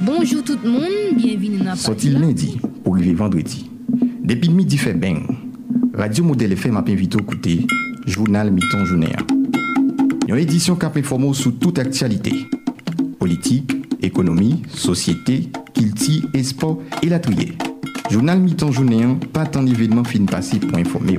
Bonjour tout le monde, bienvenue dans la Sorti lundi pour arriver vendredi? Depuis midi fait bang, Radio Modèle FM a invité à écouter Journal Mi-temps Journée. Une édition qui a informé sur toute actualité. Politique, économie, société, culture et sport et la trier. Journal Mi-temps Journée, pas tant d'événements fin passé pour informer.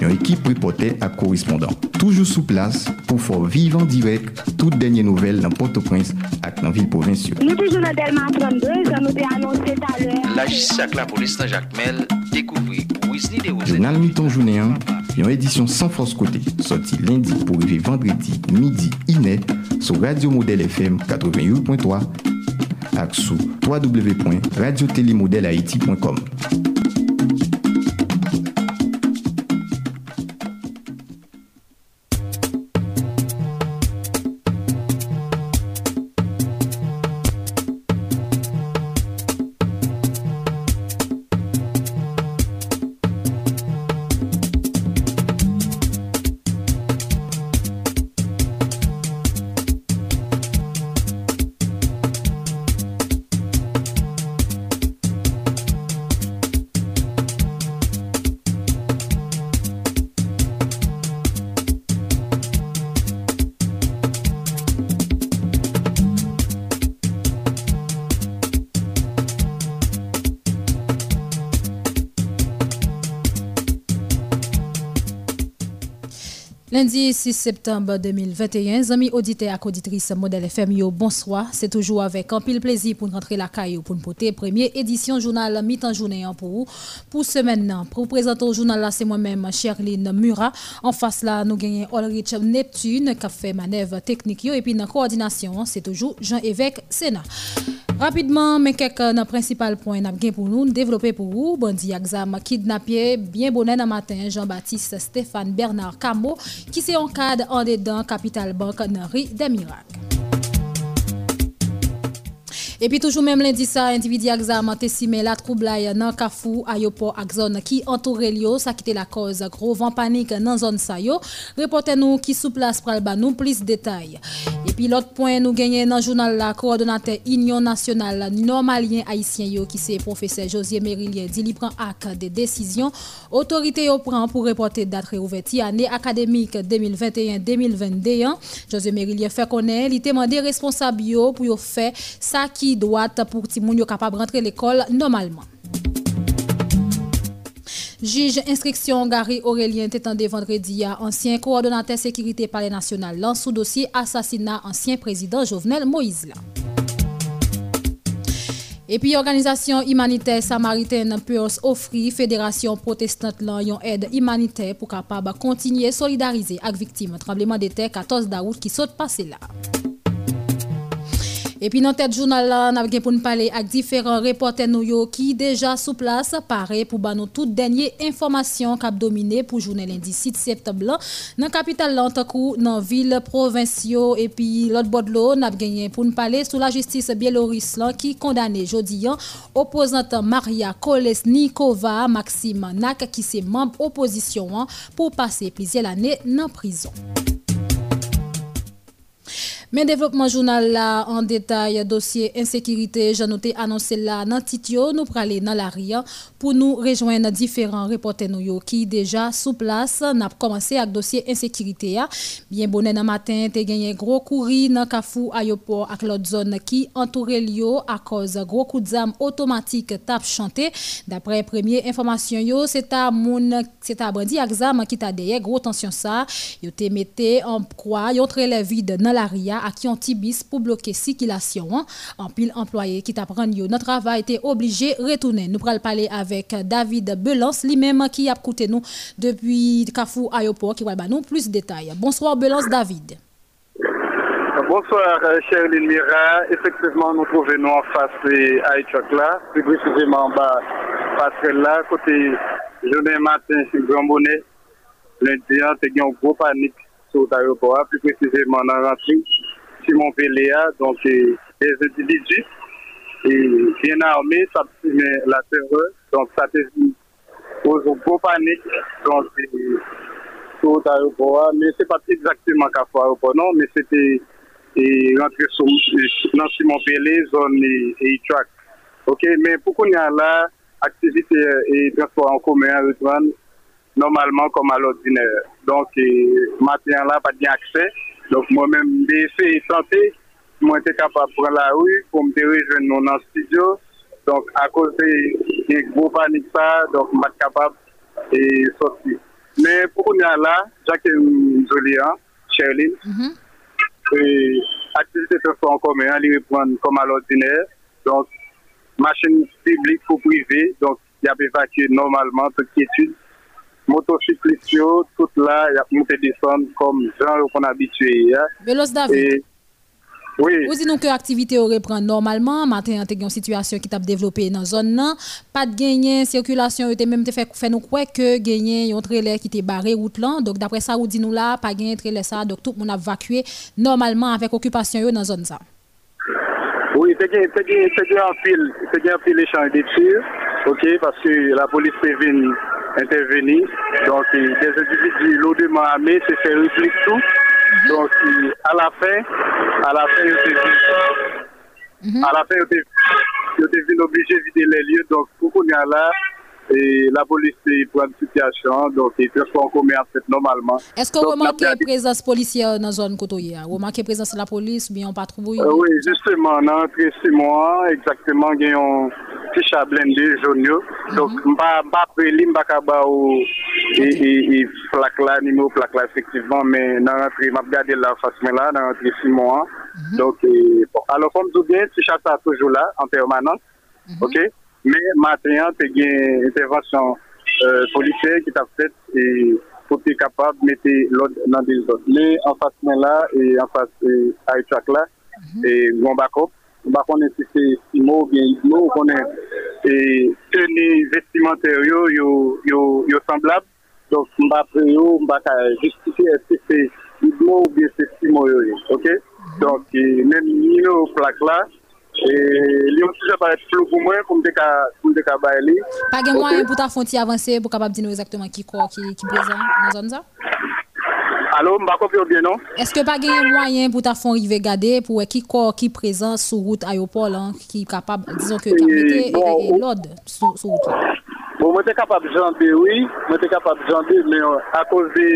Une équipe reporter à correspondant. Toujours sous place pour faire vivre en direct toutes dernières nouvelles dans Port-au-Prince ak nan vil provinsyo. Nou toujou nan Delman 32, jan nou te anonsi talè. La jisi ak la polis nan Jacmel, dekouvri pou Wisni de Rosen. Jounal Miton Jounéan, yon edisyon san fos kote, soti lendi pou rive vendredi, midi, inè, sou Radio Model FM 88.3 ak sou www.radiotelemodelhaiti.com. 26 septembre 2021. Amis auditeurs et auditrices Modèle FM, bonsoir. C'est toujours avec un pile plaisir pour rentrer la caille pour nous porter première édition journal mi-temps journée hein, pour vous. Pour ce maintenant, pour vous présenter au journal là, c'est moi-même, Sherline Murat. En face là, nous gagnons Ulrich Neptune qui a fait manœuvre technique et puis dans la coordination, hein, c'est toujours Jean-Évêque Sénat. Rapidement, mais quelques principal point n'a pour nous développer pour vous. Bandi exam kidnappé bien bonnet dans matin Jean-Baptiste Stéphane Bernard Camo qui s'est en cadre en dedans Capital Bank des Miracles. Et puis toujours même lundi ça individu examen testimé la troublai dans Kafou aéroport zone qui entoure Lio ça quitté la cause gros vent panique dans zone ça yo. Reporter nous qui sous place pral nous plus détails. Et puis l'autre point nous gagner dans journal la coordonnateur Union nationale normalien haïtien yo qui c'est professeur Josier Mérilien dit li prend acte des décisions. Autorité yo prend pour reporter date réouverture année académique 2021-2022 Josier Mérilien fait connaître il demandé responsable yo pour yo faire ça qui ki doat pou ti moun yo kapab rentre l'ekol normalman. Juge instriksyon Gary Aurelien tetande vendredi ya ansyen koordinatè sekirite pale nasyonal lan sou dosye asasina ansyen prezident Jovenel Moïse la. Epi organizasyon imanite Samariten Purs ofri Fèderasyon Protestant lan yon ed imanite pou kapab kontinye solidarize ak viktim trembleman de te 14 daout ki sot pase la. Et puis dans tête journal là, n'a pour nous parler avec différents reporters nous qui déjà sous place paré pour ba nous toute dernière information qui dominé pour journée lundi 6 septembre dans capitale Lantakou dans ville provinciaux et puis l'autre bord de l'eau n'a gagné pour nous parler sous la justice biélorusse qui condamné jodi opposante Maria Kolesnikova Maxime Nak qui c'est membre opposition pour passer plusieurs années dans prison. Mais développement journal là en détail dossier insécurité, j'ai noté annoncé là dans Titio, nous aller dans la RIA pour nous rejoindre différents reporters qui déjà sous place n'a commencé avec dossier insécurité Bien bonnet dans matin, tu gagné gros courri dans Kafou aéroport avec l'autre zone qui entoure Lio à cause gros coup d'armes automatique tap chanté. D'après première information yo, c'est à moun c'est à bandi exam qui t'a derrière gros tension ça, yo te mette en croix, yo très vide dans la RIA à qui ont tibis pour bloquer circulation. En pile employé qui t'apprend notre travail était obligé de retourner. Nous allons parler avec David Belance, lui-même qui a écouté nous depuis Kafou Aéroport, qui va nous plus de détails. Bonsoir Belance David. Bonsoir, cher Mira. Effectivement, nous trouvons en face à Etchok plus précisément en bas, parce là, côté journée matin, sur Grand Bonnet, lundi, il y a une grosse panique sur l'aéroport, plus précisément dans la rentrée. Simon Pelea, donc des individus et bien armés, ça met la terreur, donc ça te pose une grosse panique, donc tout l'aéroport, mais c'est pas exactement qu'à l'aéroport, non, mais c'était rentrer dans Simon Pelé, zone et track. Ok, mais pour qu'on y a là, activité et transport en commun, normalement comme à l'ordinaire. Donc, maintenant là, pas d'accès. Donc, moi-même, j'ai essayé de tenter. Moi, j'étais capable de prendre la rue pour me rejoindre dans le studio. Donc, à cause de gros panique, ça, donc, je suis capable de sortir. Mais pour qu'on là, Jacques Jolian, Sherlyn, et activité de en commun, elle reprend comme à l'ordinaire. Donc, machine publique ou privée, donc il y a évacué normalement toute quiétude. Motocyclistes, tout là, il y a monté descendre comme genre qu'on a habitué. Hein. Velos David. Oui, Vous dites que l'activité aurait pris normalement, matin on une situation qui t'a développé dans la zone là, pas de gagner circulation était même fait fait nous croire que gagner un trailer qui était barré route là. Donc d'après ça vous dit nous là pas gagner trailer ça donc tout le monde a évacué normalement avec occupation dans zone ça. Oui, c'est bien, c'est bien, c'est bien en pile, c'est bien en pile échange de tirs, ok, parce que la police est venue intervenir. Donc, euh, des individus lourdement armés se fait réplique tout. Donc, euh, à la fin, à la fin, étaient à la fin, ils étaient- ils étaient venus obligés de vider les lieux. Donc, pour qu'on y a là, et la police est pour une situation, donc ils transports en commun normalement. Est-ce que vous Donc, remarquez la- présence policière dans la zone côté Vous remarquez la présence de la police bien on patrouille? Euh, oui, justement, dans l'entrée six mois, exactement, il y a un petit chat blindé jaune. Donc, je ne vais pas pas et, plaque là, plaque là, effectivement, mais dans l'entrée, je vais regarder la face là, dans l'entrée six mois. Donc, et, bon. alors, comme je dis bien, petit chat est toujours là, en permanence. OK? Mhm. Men, matenyan te gen intervensyon euh, polise ki ta fet e pou te kapab mette lod nan de zon. Le, an fas men la, e an fas a etrak la, e gwan bakop. Bakon e si se simo, gen idmo, konen e teni vestimenteryo yo semblab. Donk mba preyo, mba ka justifi eske se idmo ou bien se simo yo yo. Ok? Mhm. Donk, men yo plak la, E, li yon ti se paret flou pou mwen pou mte ka baye li. Pa gen mwen pou ta fonti avanse pou kapab di nou exactement ki kwa ki prezant nan zon za? Alo, mba kopyo bien non? Eske pa gen mwen pou ta fon rive gade pou ki kwa ki prezant sou route ayopol an ki kapab, dizon ke kapete e, bon, e, e lod sou route la? Bon, mwen te kapab jante, oui, mwen te kapab jante, men a kouz de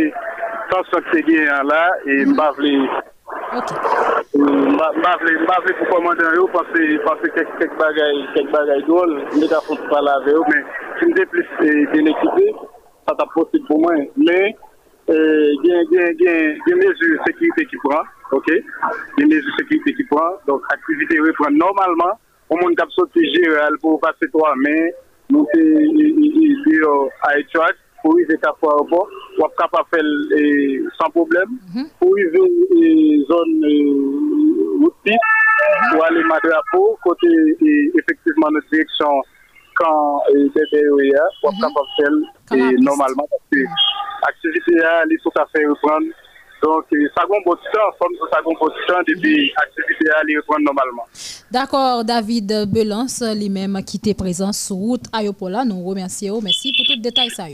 tansan ki te gen an la, e mba vle... Ok. Pas pour commander un parce que parce que quelques quelques bagailles quelques bagailles drôles mais t'as faut pas laver mais si me plus euh, bien équipé ça t'a a a il y a des mesures de sécurité qui prend OK? Des mesures de sécurité qui prend donc activité reprend normalement au monde qui a sorti général pour passer trois mais nous pour arriver à aéroport ou capable faire euh, sans problème pour arriver euh, zone euh, route piste pour aller Madrapo côté et, effectivement notre direction quand euh, DDOEA pour capable faire Comme la et piste. normalement parce que l'activité là à donc temps comme ça gon bon temps depuis l'activité il reprendre normalement D'accord, David Belance, lui-même qui était présent sur route aéroport là, nous remercions, merci pour tout détail ça.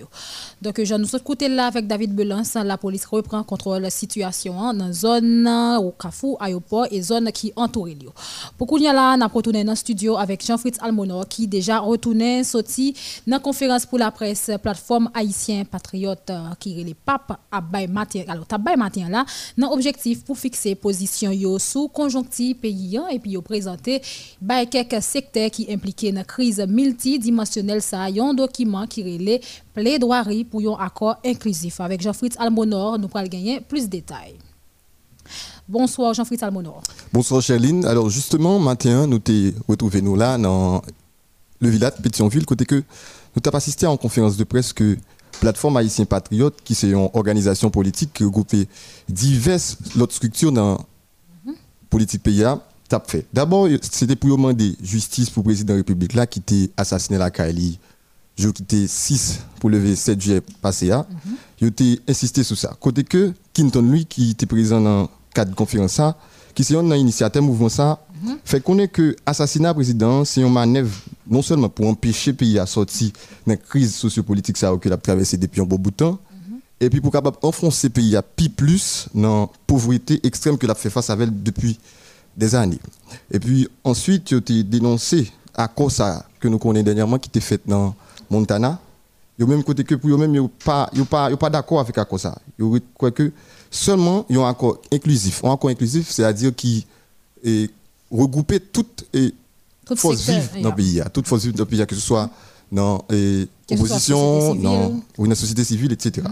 Donc je nous côté là avec David Belance, la police reprend contrôle de la situation hein, dans zone euh, au Carrefour aéroport et zone qui entoure yo. Pour qu'on y a là, n'a retourné dans le studio avec Jean-Fritz Almonor qui déjà retourné sorti dans conférence pour la presse plateforme haïtien patriote euh, qui est les papes à bay matin. Alors tabay matin là, dans objectif pour fixer position yo sous conjonctif pays hein, et puis yo présenter bay quelques secteurs qui impliqués dans crise multidimensionnelle ça un document qui relait plaidoirie pour un accord inclusif avec Jean-Fritz Almonor nous pourrons gagner plus de détails. Bonsoir Jean-Fritz Almonor. Bonsoir Charline. Alors justement, matin, nous t'es retrouvé nous là dans le village de Pétionville, côté que nous t'avons assisté en conférence de presse que plateforme haïtien patriote, qui c'est une organisation politique qui regroupe diverses autres structures dans politique pays t'a fait. D'abord, c'était pour demander justice pour le président de la République là qui était assassiné la Kaili. Je qui était 6 pour le 7 juillet passé là. Il était insisté sur ça. Côté que Kinton lui qui était présent dans cadre de conférence qui c'est un initiateur mouvement ça, fait connaître que assassinat président c'est une manœuvre non seulement pour empêcher le pays à sortir de la crise sociopolitique ça qu'il a traversé depuis un bon bout de temps, et puis pour capable enfoncer pays à pi plus dans pauvreté extrême que l'a fait face avec depuis des années. Et puis ensuite, il a dénoncé à cause ça que nous connaissons dernièrement qui était fait dans Montana. Il même côté que pour ils pas yo pas yo pas d'accord avec accord ça. Ils croient que seulement il y a un accord inclusif. Un accord inclusif, c'est-à-dire qui est regrouper toutes Toutes forces vives dans le pays, toutes forces vives dans le pays, que ce soit dans l'opposition, dans une société civile, etc.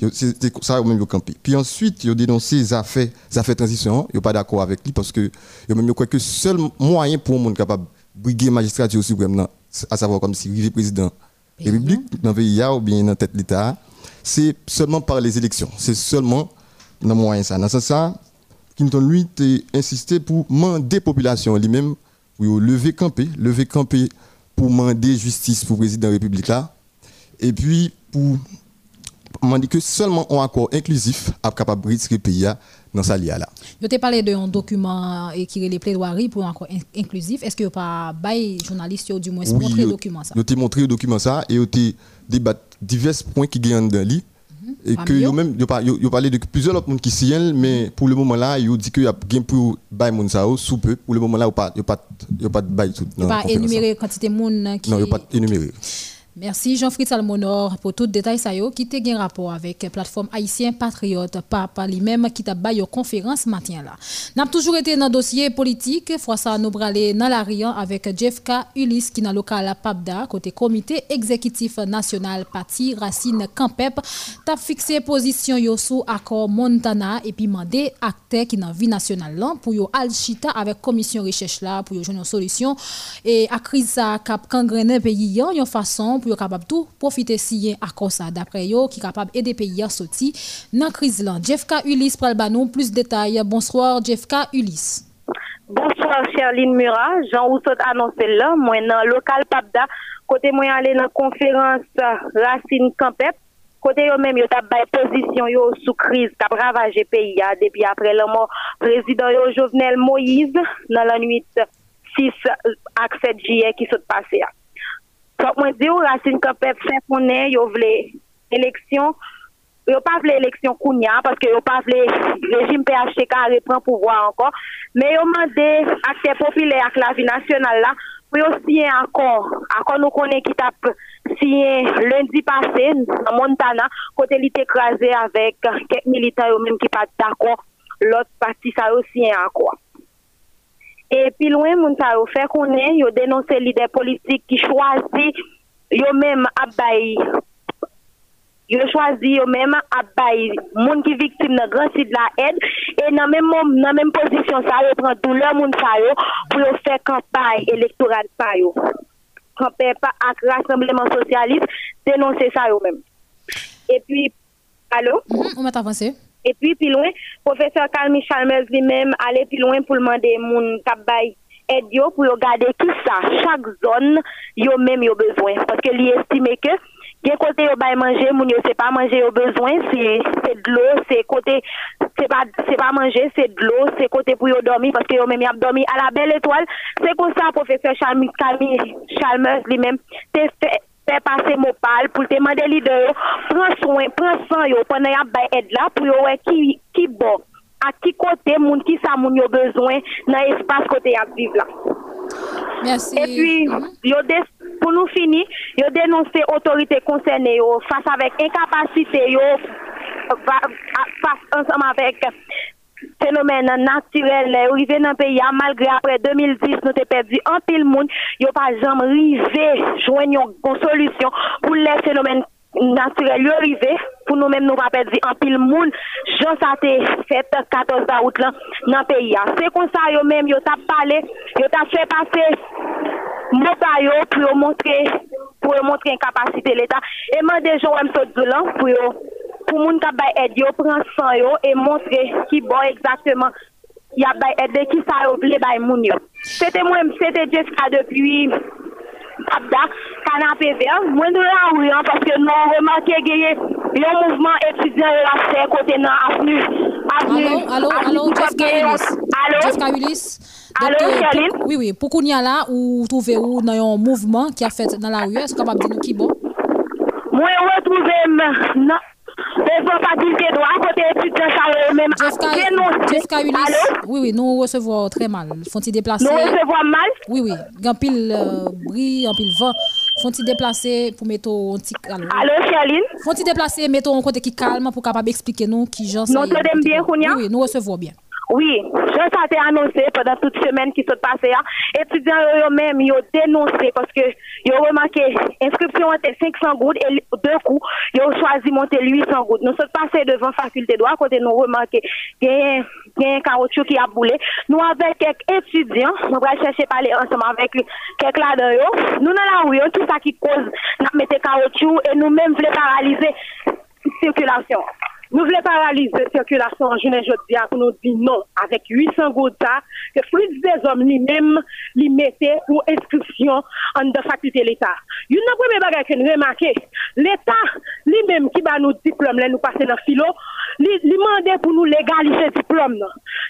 Yo- C'était ça même campé. Puis ensuite, ils ont dénoncé les affaires, les affaires transition. Ils sont pas d'accord avec lui parce que ils même croient que le seul moyen pour un monde capable de briguer magistrature suprême, nan, à savoir comme si vice président de la République dans le pays ou bien dans la tête de l'État, c'est seulement par les élections. C'est seulement dans le moyen ça. Dans ce sens, Clinton, lui, a insisté pour demander population lui-même pour yo lever camper, lever camper pour demander justice pour le président de la République là. Et puis pour demander que seulement un accord inclusif est capable de le pays dans sa lia là. Je t'ai parlé d'un document et qui est les plaidoiries pour in- inclusif. Est-ce que vous pas bail journaliste ou du moins montrer le document ça? Yo t'ai montré le document ça et yo t'ai débattu divers points qui gagnent dans lui. Et Parmi que yo même yo yo yo parlé de plusieurs autres monde qui s'y mais pour le moment là yo dit que y a gain pour bail moun ça sous peu. Pour le moment là yo pas yo pas yo pas bail tout Vous pas énumérer quantité de monde qui non yo pas énuméré Merci Jean-Fritz Almonor pour tout détail ça yo qui te gen rapport avec la plateforme haïtien patriote papa lui-même qui t'a baillé conférence matin là. N'a toujours été dans dossier politique. Fois ça nous bralé dans la Rian avec Jeff K. Ulysse qui dans local à PAPDA côté comité exécutif national parti Racine Campep t'a fixé position yo sous accord Montana et puis mandé acteur qui dans vie nationale là pour yo al chita avec commission recherche là pour yo une solution et à crise ça cap kangrené pays yon yon façon pour pou yo kapab tou profite siye akonsa dapre yo ki kapab ede peyi a soti nan kriz lan. Jefka Ulis pral banon plus detay. Bonsoir Jefka Ulis. Bonsoir Sherline Murat, jan ou sot anonsel la, mwen nan lokal Papda, kote mwen ale nan konferans Racine Kampep, kote yo menm yo tap bay pozisyon yo sou kriz tap ravaje peyi ya depi apre la mor prezident yo Jovenel Moïse nan lan 8, 6 ak 7 jye ki sot pase ya. Donc moi dis Racine Campep fait connaître yo vle élection yo pas vle élection kounya parce que yo pas vle régime PHTK reprend pouvoir encore. Mais yo mandé acteur populaire avec la vie nationale là pour signer accord accord nous connaît qui t'a signé lundi passé dans Montana côté il était écrasé avec quelques militants yo même qui pas d'accord. L'autre parti ça yo signé accord et puis loin moun sa yo fait connaît yo dénoncer leader politique qui choisit yo même abay yo choisi yo même à bay moun qui victime dans grand site la même mom- dans même position ça yo prend douleur moun sa yo pour yo faire campagne électorale pa yo. Campagne pas avec rassemblement socialiste dénoncer ça yo même. Et puis allô? Mhm, on va avancer et puis, plus loin, professeur Calmi Chalmers lui-même allait plus loin pour demander moun kap bay aide pour yo garder tout ça, chaque zone, yo même yo besoin. Parce que lui estime que, gen côté yo bay manger, moun yo c'est pas manger yo besoin, c'est, c'est de l'eau, c'est côté, c'est pas, c'est pas manger, c'est de l'eau, c'est côté pour yo dormir, parce que yo même y a dormi à la belle étoile. C'est comme ça, professeur Calmi Chalmers lui-même, te fait, fait passer mon pal pour te demander leader yo, prends soin prends soin yo pendant y a bay aide là pour yo ouais qui qui bon à qui côté moun qui ça moun yo besoin dans espace côté y a vivre là. Merci. Et puis yo dé- pour nous finir yo dénoncer autorité concernée yo face avec incapacité yo face ensemble avec phénomène naturel arrivé dans le pays malgré après 2010 nous avons perdu un pile monde yo pas jamais arrivé joindre une solution pour les phénomènes naturels. Yo arrivé pour nous même nous pas perdre un pile monde. Jean ça fait 14 août là dans le pays. C'est comme ça yo même yo t'a parlé yo t'a fait passer mot pa yo pour montrer pour montrer incapacité l'état. Et moi déjà on me pour pour moun ka bay aide yo prend sang yo et montrer qui bon exactement y a bay aide qui ça yo bay moun yo c'était moi c'était Jessica depuis Abda, canapé vert, moins de la rue, hein, parce que nous remarqué qu'il y a un mouvement étudiant côté dans avenue. avenue Allô, allô, allô, Gabriel. Kawilis. Allô? Donc, euh, Oui, oui. Pour qu'on y a là, ou trouver où dans un mouvement qui a fait dans la rue, est-ce qu'on va dire nous qui bon? Moi, dénoncé. Jeff Ulysse, oui, oui, nous recevons très mal. Font-ils déplacer? Nous recevons mal? Oui, oui. En pile euh, bris, en pile vent. Font-ils déplacer pour mettre un petit. Allô, Allô Charline? Font-ils déplacer, mettre un côté qui calme pour capable expliquer nous qui j'en sais. Nous entendons bien, Kounia? Oui, nous recevons bien. Oui, je ça été annoncé pendant toute semaine qui s'est passée. Hein. Étudiants eux-mêmes, ils ont dénoncé parce que ils ont remarqué inscription était 500 gouttes et deux coups, ils ont choisi monter 800 gouttes. Nous sommes passés devant faculté droit côté nous remarqué qu'il y a un caoutchouc qui a boulé. Nous avec quelques étudiants, nous allons chercher parler ensemble avec quelques là dedans Nous dans la rue, tout ça qui cause nous mettre caoutchouc et nous-mêmes voulons paralyser circulation. Nous voulons paralyser la circulation en juillet jeudi pour nous dire non avec 800 gouttes que plus des hommes lui-même lui mettaient pour inscription en de faculté l'État. Une première bagage que nous remarquons, l'État lui-même qui va nous diplôme, nous passer dans le philo, lui demandait pour nous légaliser diplôme.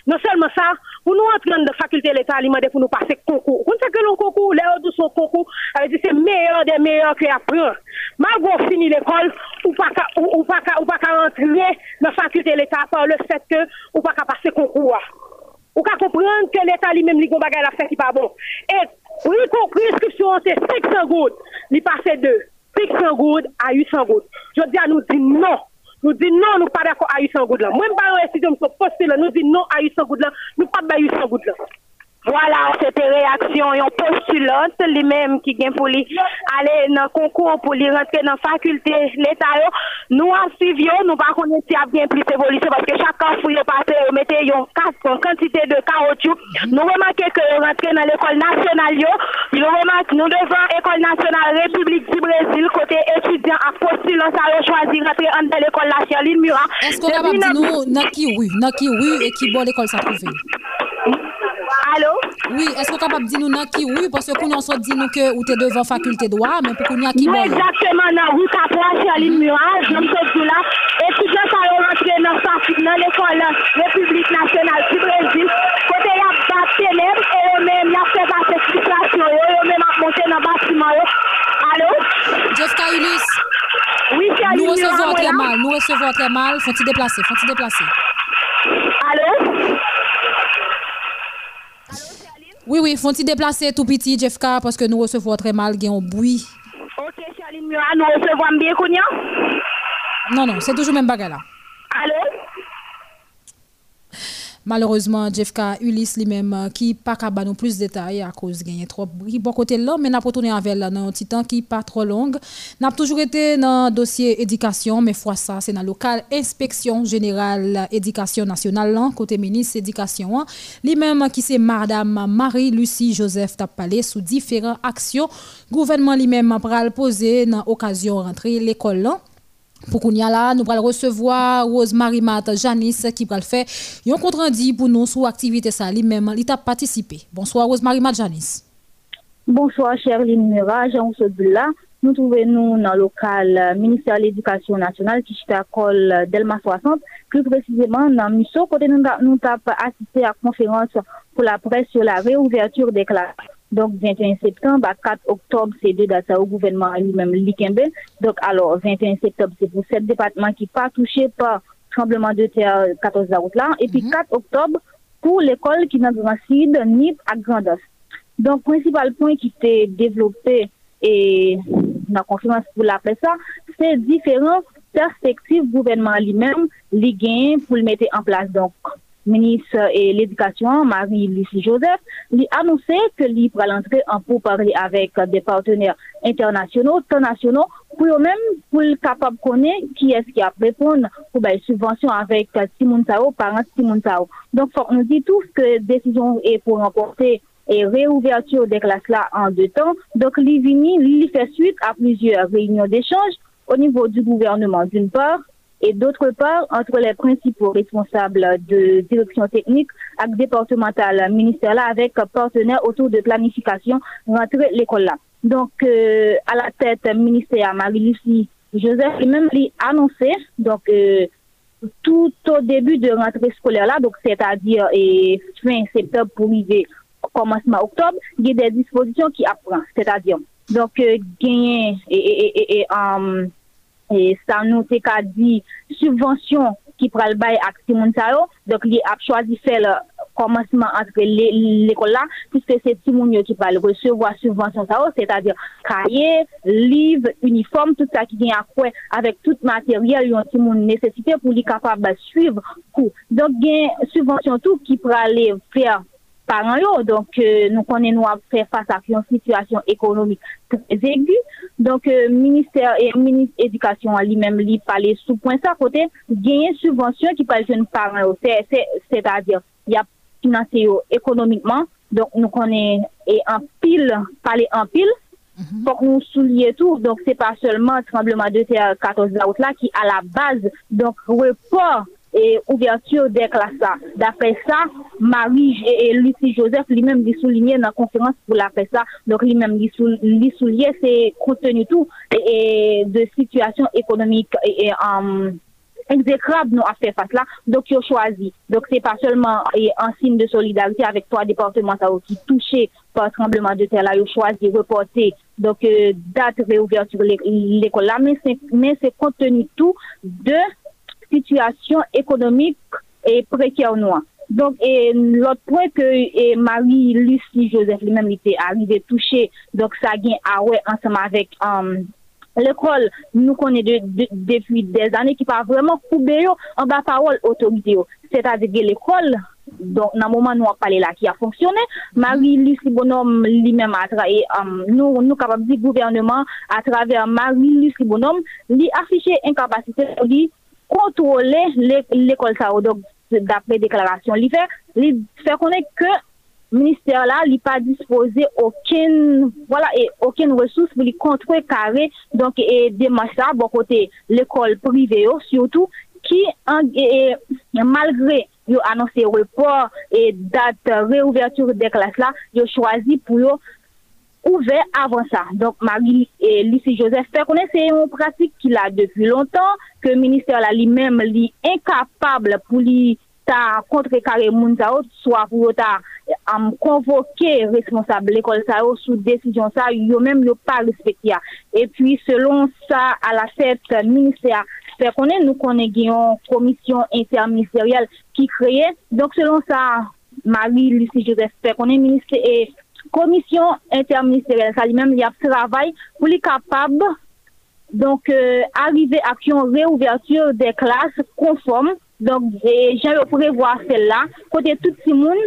Non seulement ça, pour nous entrer dans faculté l'État, lui demandait pour nous passer concours. Vous savez que le concours, les autres sont concours, c'est meilleur des meilleurs que après. Malgré fini l'école, ou pas ou pas rentrer nan fakulte l'Etat par le fet ke ou pa ka pase konkoua. Ou ka komprende ke l'Etat li menm li kon bagay la fe ki pa bon. E pri konkou inskripsyon se 500 goud, li pase de 500 goud a 800 goud. Je di a nou di non. Nou di non nou pa dako a 800 goud la. Mwen ba yon esti de mso poste la, nou di non a 800 goud la, nou pa ba 800 goud la. Voilà, c'était réaction et on postulante lui-même qui vient pour lui aller dans le concours pour lui rentrer dans la faculté l'État. Nous en suivi, nous pas connaître si y a bien plus d'évolution parce que chaque fois que vous passez, vous mettez une quantité de caoutchouc. Nous remarquons que rentrer dans l'école nationale, nous remarquons nous devons l'école nationale République du Brésil, côté étudiant à postulant, ça a choisi rentrer dans l'école nationale. Est-ce qu'on va dire nous, qui oui, qui oui et qui bon l'école ça trouve? Allô? Oui, est-ce que vous capable de dire nous qui? Oui parce que nous on dit nous que vous êtes devant faculté droit mais pour nous qui bon. Exactement Capra Charline Mirage, dans ce là et puis là ça rentré dans dans l'école République nationale du Brésil. Côté y a pas ténèbres et eux même y a fait passer situation, eux même a monté dans bâtiment. Allô? Jeff Kailis. Oui, Charline Nous recevons très mal, nous recevons très mal, faut-il déplacer, faut-il déplacer? Allô? Oui, oui, faut-il déplacer tout petit, Jeffka, parce que nous recevons très mal, il y a un bruit. Ok, nous recevons bien, Kounia? Non, non, c'est toujours même bagarre là. Allô? Malheureusement, Jeffka Ulysse lui-même euh, qui pas capable plus de détails à cause gagner trop bon côté là mais n'a pas tourné avec là dans un petit temps qui pas trop long. N'a toujours été dans dossier éducation mais fois ça c'est dans local inspection générale éducation nationale là côté ministre éducation lui-même qui c'est madame Marie-Lucie Joseph t'a parlé sous différentes actions gouvernement lui-même pral poser dans occasion rentrer l'école là pour qu'on y a là, nous allons recevoir Rosemary Mat Janice qui va faire un compte rendu pour nous sur l'activité ça lui-même, il a participé. Bonsoir Rosemary Mat Janice. Bonsoir Cherline Mura, Jean là. Nous trouvons nous dans le local ministère de l'Éducation nationale qui est à col Delma 60, plus précisément dans Misso, côté nous avons assisté à la conférence pour la presse sur la réouverture des classes. Donc, 21 septembre, à 4 octobre, c'est deux dates au gouvernement lui-même, l'Ikembe. Donc, alors, 21 septembre, c'est pour sept départements qui pas touchés par tremblement de terre euh, 14 août là. Et puis, mhm. 4 octobre, pour l'école qui n'a grand sud, ni à Grandos. Donc, principal point qui était développé et la conférence pour l'appeler ça, c'est différentes perspectives gouvernement lui-même, les gains pour le mettre en place. Donc, ministre de l'Éducation, Marie-Lucie Joseph, a annoncé que lui pourra l'entrer en pour parler avec des partenaires internationaux, nationaux, pour eux-mêmes, pour être capable de connaître qui est-ce qui a répondre pour les subventions avec Simon Tao, parents Simon Tao. Donc, nous dit tous que décision est pour remporter et réouverture des classes là en deux temps. Donc, l'IVINI, lui fait suite à plusieurs réunions d'échange au niveau du gouvernement d'une part et d'autre part entre les principaux responsables de direction technique et départementale ministère là avec partenaires autour de planification rentrer l'école là. Donc euh, à la tête ministère Marie-Lucie Joseph lui-même lui annoncé donc euh, tout au début de rentrée scolaire là donc c'est-à-dire fin septembre pour arriver commencement octobre, il y a des dispositions qui apprennent, c'est-à-dire donc euh, gagner et, et, et, et e, sa nou te ka di subvensyon ki pral bay ak si moun sa yo, dok li ap chwazi fel euh, komanseman antre l'ekol la, piske se ti moun yo ki pral resevo a subvensyon sa yo, se ta dir kaye, liv, uniform, tout sa ki gen akwe avek tout materyel yon ti moun nesesite pou li kapab suiv kou. Dok gen subvensyon tou ki pral le fer paran yo. Donk euh, nou konen nou ap fè fasa ki yon situasyon ekonomik trèz egu. Donk euh, minister et ministre edukasyon li mèm li pale sou pwen sa kote genye subvensyon ki pale jen paran yo. Se ta dir, ya finanse yo ekonomikman. Donk nou konen e an pil, pale an pil. Mm -hmm. Fok nou souliye tou, donk se pa selman trembleman de ter 14 la out la ki a la baz, donk repor et ouverture des classes. D'après ça, Marie et Lucie Joseph lui-même lui souligné dans la conférence pour la presse ça. Donc lui-même lui souligné c'est contenu tout et, de situation économique et, um, exécrable nous a fait face là. Donc ils ont choisi. Donc c'est pas seulement un signe de solidarité avec trois départements qui touchés par le tremblement de terre là, ils ont choisi de reporter donc euh, date réouverture l'école là, mais c'est c'est contenu tout de situasyon ekonomik e prekè ou nou an. Donk, e, lot pwen ke e, Marie-Lucie Joseph li men li te arrive touche, donk sa gen ah awe ansama vek um, l'ekol nou konen depi de, des ane ki pa vreman koube yo an ba parol otorite yo. Se ta dege l'ekol, donk nan mouman nou ak pale la ki a fonksyone, Marie-Lucie Bonhomme li men atrae, um, nou, nou kapab di gouvernement atrave Marie-Lucie Bonhomme li afiche inkapasite li kontrole l'ekol sa ou. Dok, dapre deklarasyon li fe, li fe konen ke minister la li pa dispose oken, voilà, e oken resous pou li kontre kare, donk e demasya bon kote l'ekol prive yo, surtout ki an, e, e, malgre yo anonsi repor e dat reouverture de klas la, yo chwazi pou yo ouvert avant ça. Donc, Marie et Lucie Joseph c'est une pratique qu'il a depuis longtemps, que le ministère lui-même est incapable pour lui ta contrecarrer moun soit pour ta um, convoquer responsable l'école ça sous décision ça yo même yo pas respecté et puis selon ça à la tête ministère fait nous connaît une commission interministérielle qui créée donc selon ça Marie Lucie Joseph fait connaître ministère komisyon interministeriel sa li menm li ap travay pou li kapab donk euh, arrive ak yon reouverture de klas konform donk jen yo prevoa sel la kote tout si moun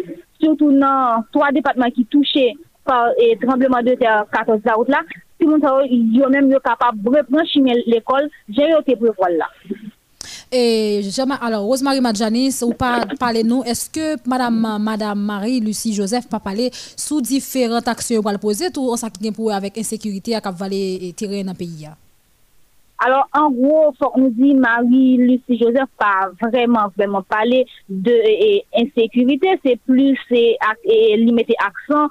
surtout nan 3 depatman ki touche par e, trembleman de ter 14 daout la si moun sa yo menm yo kapab repran chimel l'ekol jen yo te prevoa la Et alors, Rosemary Madjanis, ou pas parler nous, est-ce que Madame, Madame Marie, Lucie Joseph, pas parler sous différentes actions pour le poser, tout ça qui pour avec insécurité à et tirer dans le pays? Alors, en gros, faut nous dire Marie, Lucie Joseph, pas vraiment, vraiment parler de insécurité, c'est plus, limiter accent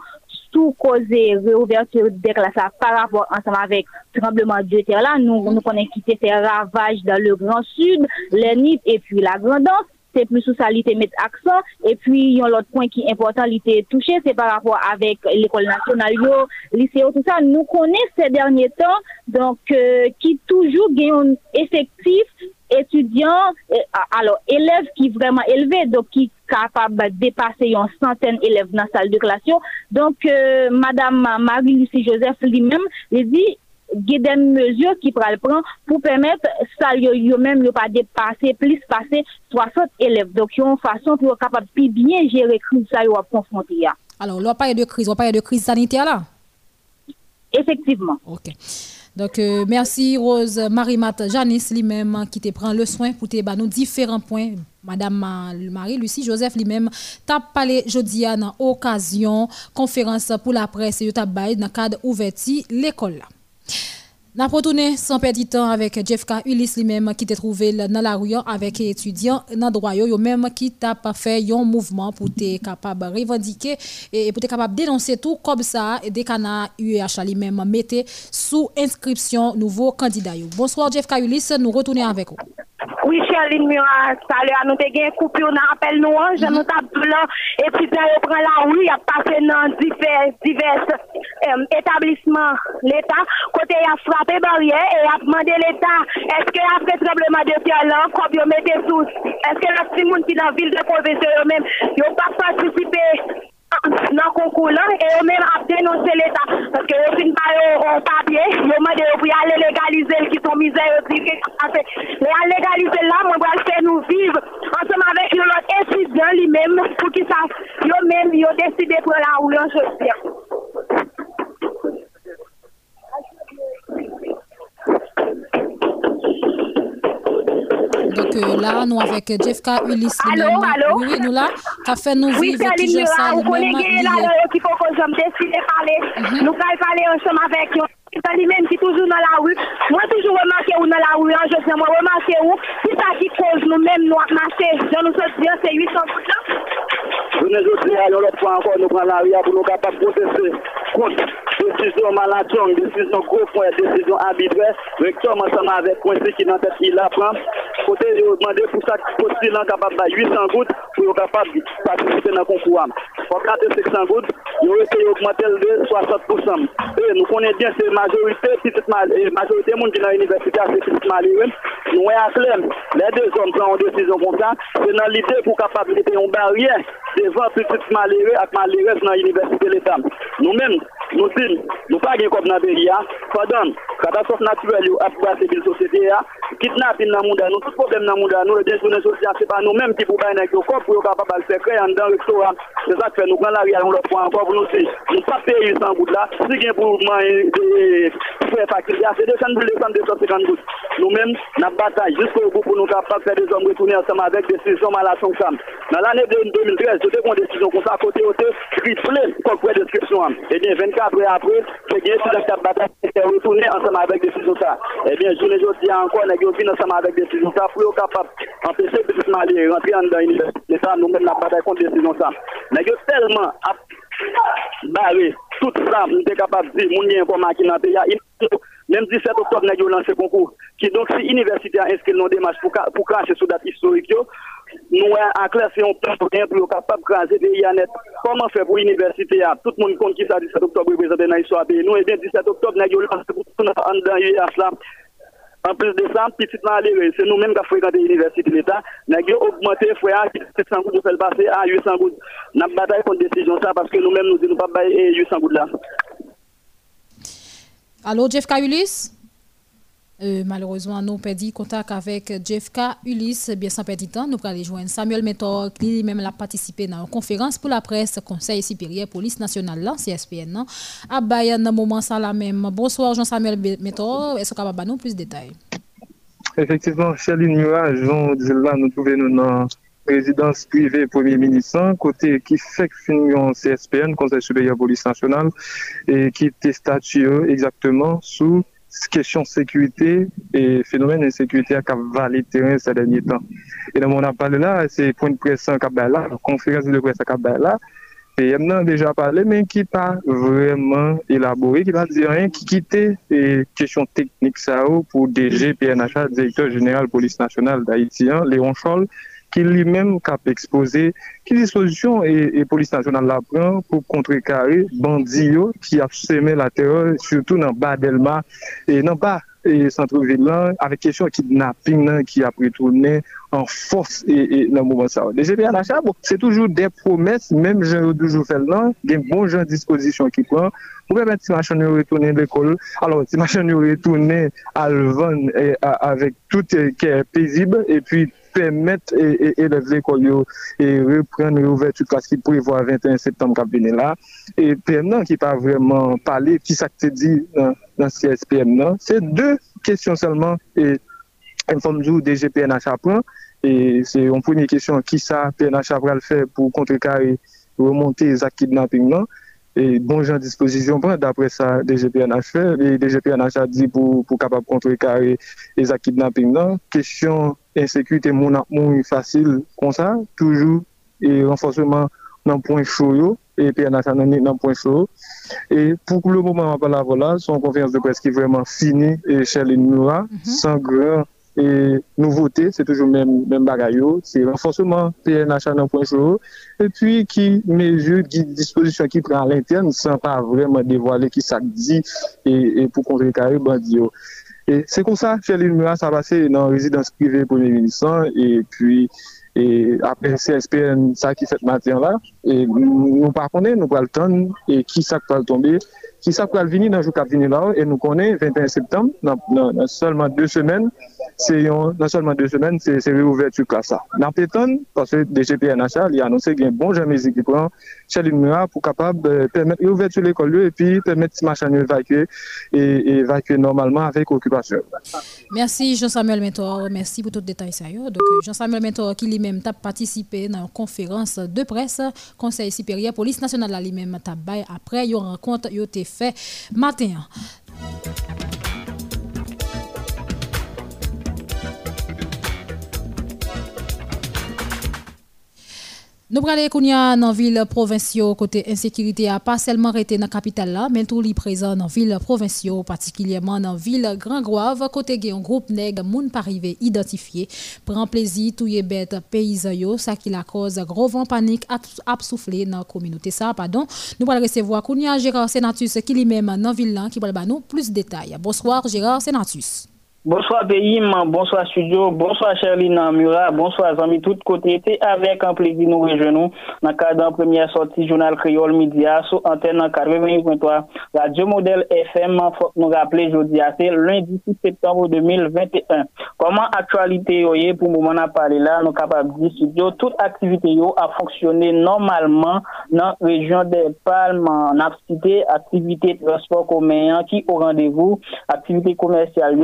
tout causé réouverture des classes par rapport ensemble avec tremblement de terre là. Nous, nous connaissons qui fait ravage dans le Grand Sud, Nids et puis la Grandance. C'est plus sous ça, l'ité mettre accent. Et puis, il y a l'autre point qui est important, l'ité touché, c'est par rapport avec l'école nationale, le lycée, tout ça. Nous connaissons ces derniers temps, donc, euh, qui toujours gagne effectif étudiants, euh, alors élèves qui vraiment élevés, donc qui capable de dépasser une centaine d'élèves dans la salle de classe. Donc, euh, Madame Marie-Lucie Joseph lui-même, il dit, il y a des mesures qui prend pour permettre ça, yo même ne pas dépasser, plus passer 60 élèves. Donc, il y a une façon pour capable de bien gérer crise ça, yo confronter. Alors, on parle de crise, on parle de crise sanitaire là? Effectivement. OK. Donc, euh, merci Rose Marie-Mat Janice lui-même qui te prend le soin pour te nous différents points. Madame Marie-Lucie Joseph lui-même t'a parlé jeudi à occasion conférence pour la presse et dans le cadre ouverture l'école. N'a retourné sans perdre temps avec Jeff K. Ulysse lui-même qui t'a trouvé dans la rue avec étudiants dans droit même qui t'a fait un mouvement pour être capable de revendiquer et pour être capable de dénoncer tout comme ça et des canards UEH lui-même mettez sous inscription nouveau candidat. Bonsoir Jeff K. Ulysse, nous retournons avec vous. Oui, Charline Murat, salut à nous te gen coupure, on nous, hein, je nous tape blanc, et puis ça reprend la rue, il a passé dans divers, euh, établissements l'État, côté il a frappé barrière et a demandé l'État, est-ce que après tremblement de terre là, vous mettez sous, est-ce que le petit monde qui dans la ville de professeur eux-mêmes, ils n'ont pas participé? Dans le concours et eux même a dénoncé l'État. Parce que eux fin pas au papier ils ont demandé pour aller légaliser qui sont aussi mais à légaliser là moi vais faire nous vivre. Ensemble avec l'autre étudiant lui-même pour qu'ils savent. Eux même ils ont décidé pour la rue en chose Donc euh, là, nous avec Jeffka Ulysse. Allô? Oui, nous là, qui a fait nous Oui, vivre toujours ça Murat, vous lui-même. connaissez là lié. le qu'il faut que j'aime décider de parler. Nous allons parler ensemble avec eux. C'est lui-même qui est toujours dans la rue. Moi, toujours remarqué où dans la rue, hein, je sais, moi, remarqué où? C'est ça qui cause nous-mêmes, nous, à marcher. Je nous dis, c'est 800 gouttes là. Je ne veux l'autre fois encore, nous prenons la rue pour nous capables de protester contre décision maladie, décision point, décision arbitraire. Recteur, ensemble avec Coincé qui est dans tête, il la prend. Côté, il a demandé pour ça, postulant capable de 800 gouttes pour être capable de participer dans le concours. Pour 400 gouttes, il a essayé d'augmenter de 60%. Et nous connaissons bien ces et majorité qui est dans l'université, petite malheureux. Nous voyons les deux hommes prennent une décision comme ça, c'est dans l'idée pour capable de mettre une barrière devant petite malheureux et malheureux dans l'université de disons, nous pas gagner comme dans le pays, pendant catastrophe naturelle, après la société, kidnapping dans le monde, nous tout le monde, nous, le déjeuner social, c'est pas nous-mêmes qui pouvons faire le corps pour être capable de faire créer dans le restaurant. C'est ça que fait nous prendre la dire, nous pas payer sans gouttes là, si gain pour manger, faire facilité, c'est 200 250 gouttes. Nous-mêmes, nous bataille jusqu'au bout pour nous capables de hommes retourner ensemble avec des décisions mal à son 2013, côté, côté, triplé, comme quoi description. Et bien, 24 heures après, c'est bien, si cette bataille est retourné ensemble avec des décisions ça. Eh bien, je ne dis encore, nous avons ensemble avec des décisions ça, pour être capable d'empêcher petit Mali rentrer dans l'université. Ça, nous-mêmes, la bataille contre des décisions ça. Nous avons tellement barré tout capables de dire, nous avons information qui dans le pays. Même 17 octobre, nous avons lancé concours. Qui donc, si l'université a inscrit nos démarches pour, pour cracher sur date historique, Nou an kler se yon tan pou gen pou yo kapap krasi de yanet. Koman fe pou universite ya? Tout moun kon ki sa 17 oktob represente nan iswa pe. Nou e ven 17 oktob nan yo lanse pou tout nan an dan yon asla. An plus de san, pitit nan le, se nou menm ka frekante universite l'Etat, nan gen augmente fwe a 700 goud ou fel pase a 800 goud. Nan batay kon desijon sa, paske nou menm nou di nou pa baye 800 goud la. Alo, Jeff Kaulis? Euh, malheureusement, nous perdu contact avec Jeff Ulysse. Bien sans perdre temps, nous allons joindre Samuel Métor, qui lui-même a participé dans une conférence pour la presse Conseil supérieur police nationale, là, CSPN, non? À Bayern, dans moment ça la même. Bonsoir, Jean-Samuel Métor. Est-ce vous avez nous plus de détails? Effectivement, Charline Murat, là, nous trouvons nous dans résidence privée Premier ministre, côté qui fait que CSPN, Conseil supérieur police nationale, et qui était statué exactement sous kesyon sekwite e fenomen en sekwite a kap vali teren sa denye tan. E nan moun ap pale la, se pou n presan kap bay la, konferansi de presan kap bay la, pe yem nan deja pale, men ki pa vreman elabori, ki pa diyen ki kite kesyon teknik sa ou pou DG PNH, Direktor General Police Nationale d'Haïtien, Léon Scholl, ki li menm kap expose, ki disposisyon e, e polis nasyonal la pran pou kontrekare bandiyo ki ap seme la teror, surtout nan ba Delma, e nan ba e Santrouville lan, avek kesyon kidnapping nan ki ap retounen an fos e, e nan mouman sa. De GPA la chabou, se toujou de promes, menm jen yo doujou fel nan, gen bon jen disposisyon ki pran, Ou bebe ti machan yo retounen l'ekol, alon ti machan yo retounen alvan e, avèk tout kè pezib, e pi paisible et puis permettre élèves l'école et reprendre l'ouverture classe qui prévoit 21 septembre venir là. Et pendant qui pas vraiment parler qui ça dit dans, dans CSPM c'est deux questions seulement et informe du DGPNH apprend et c'est une première question qui ça PNH va le faire pour contrecarrer remonter les kidnapping là E bon jan dispozisyon pran dapre sa DGPNH fè, e DGPNH a di pou, pou kapap kontre kare e zakid nan ping nan, kesyon ensekwite moun ap moun yon fasil kon sa, toujou e renfonsweman nan pon choyo e PNH nan nan pon choyo e pou kou le mouman apan la vola son konferans de pres ki vreman fini e chèl in moura, mm-hmm. san gran nouvote, se toujou men bagayou, se renfonseman PNH anan ponjou, e pi ki mezur ki disposisyon ki pran l'interne san pa vreman devoale ki sak di e pou kontre kare bandiyo. E se kon sa, Félix Moura sa pase nan rezidans privé pou menisan, e pi apre CSPN sa ki fet matin la, et nous contre, nous pas le temps et qui ça va tomber qui ça va venir dans le jour qui venir là et nous connaissons 21 septembre dans, seulement deux semaines c'est dans seulement deux semaines c'est réouverture classe péton parce que DGPNH il a annoncé qu'il y a un bon jamais qui prend Chaline pour capable permettre l'ouverture de l'école et puis permettre ces machins d'évacuer et évacuer normalement avec occupation. Merci Jean-Samuel Mentor, merci pour tout le détail Donc Jean-Samuel Mentor qui lui-même a participé dans une conférence de presse Conseil supérieur police nationale lui-même après une rencontre a été matin. Nous prenons dans la ville provinciale côté insécurité a pas seulement arrêté dans la capitale mais tout li présent dans la ville provinciale, particulièrement dans la ville Grand Grave, côté un groupe nèg moun pas arrivé identifié, prend plaisir tout y bête paysan yo, ça qui la cause gros vent panique a soufflé dans la communauté ça pardon. Nous allons recevoir Kounia Gérard Senatus qui lui même dans la ville là qui va nous plus de détails. Bonsoir Gérard Senatus. Bonsoir pays, bonsoir studio, bonsoir Charline Mura, bonsoir amis tout côté. C'était avec un plaisir nous rejoignons dans le cadre première sortie journal Créole Média sur antenne 88.3 Radio Modèle FM. Faut nous rappeler aujourd'hui, c'est lundi 6 septembre 2021. Comment actualité est pour le moment à parler là, nous capables de studio, toute activité a fonctionné normalement dans la région des Palmes, en cité activité transport commun qui au rendez-vous, activité commerciale,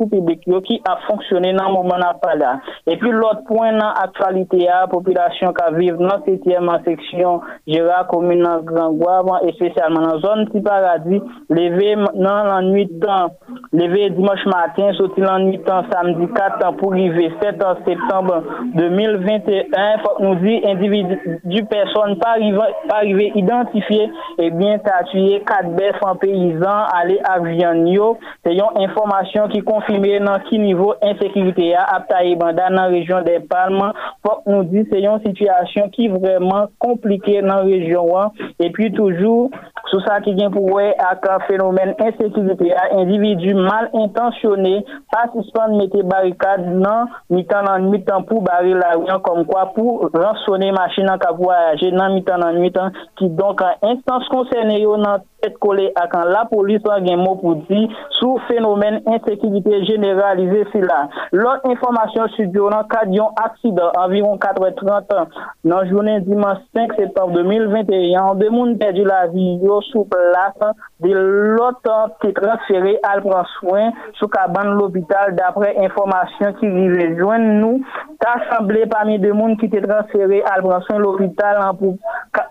ou publique qui a fonctionné dans le moment là. Et puis l'autre point dans l'actualité, la population qui vit dans la septième section Gérard commune dans Grand Guave et dans la zone de paradis, levé dans la nuit temps, Leve dimanche matin, soti lan mitan samdi 4 an pou rive 7 an septembre 2021, fok nou di individu person pa rive identifiye, ebyen eh ta tuye 4 bes an peyizan ale avyan yo, se yon informasyon ki konfime nan ki nivou insekirite ya apta e banda nan rejyon de Palman, fok nou di se yon situasyon ki vreman komplike nan rejyon wan, epi toujou sou sa ki gen pou we ak fenomen insekirite ya individu mal intentionné, pas de mettre barricade dans mi-temps dans mi-temps pour barrer la rue comme quoi pour rançonner machine à voyager dans mi-temps dans mi-temps qui donc en instance concernée dans tête collée à quand la police a un mot pour dire sous phénomène insécurité généralisée c'est là. L'autre information sur le cas d'un accident environ 4h30 dans journée dimanche 5 septembre 2021, deux personnes perdu la vie sous place de l'autre qui transféré à prendre soin sous cabane l'hôpital d'après information qui rejoint nous. Assemblé parmi deux personnes qui étaient transférées à l'hôpital pour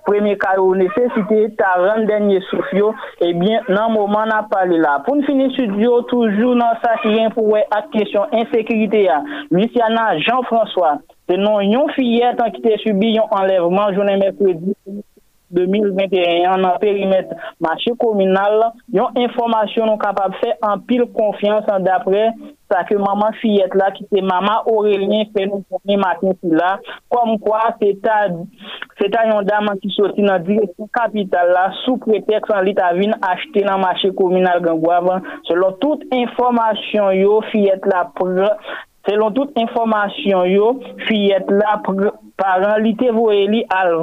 premier cas de nécessité, 40 dernier souffle et eh bien, le moment, on a parlé là. Pour finir studio, toujours dans ça qui vient pour la question insécurité, Luciana Jean-François, c'est non une fillette qui a subi un enlèvement journée mercredi 2021 nan perimet mache kominal, yon informasyon nou kapap fe an pil konfiansan dapre sa ke maman fiyet la ki se maman Aurelien fe nou koni matin si la, kom kwa se ta, se ta yon daman ki soti nan direksyon kapital la sou preteks an lit avin achete nan mache kominal gangwavan. Selon tout informasyon yo fiyet la pre, selon tout informasyon yo fiyet la pre, parents li te voye li al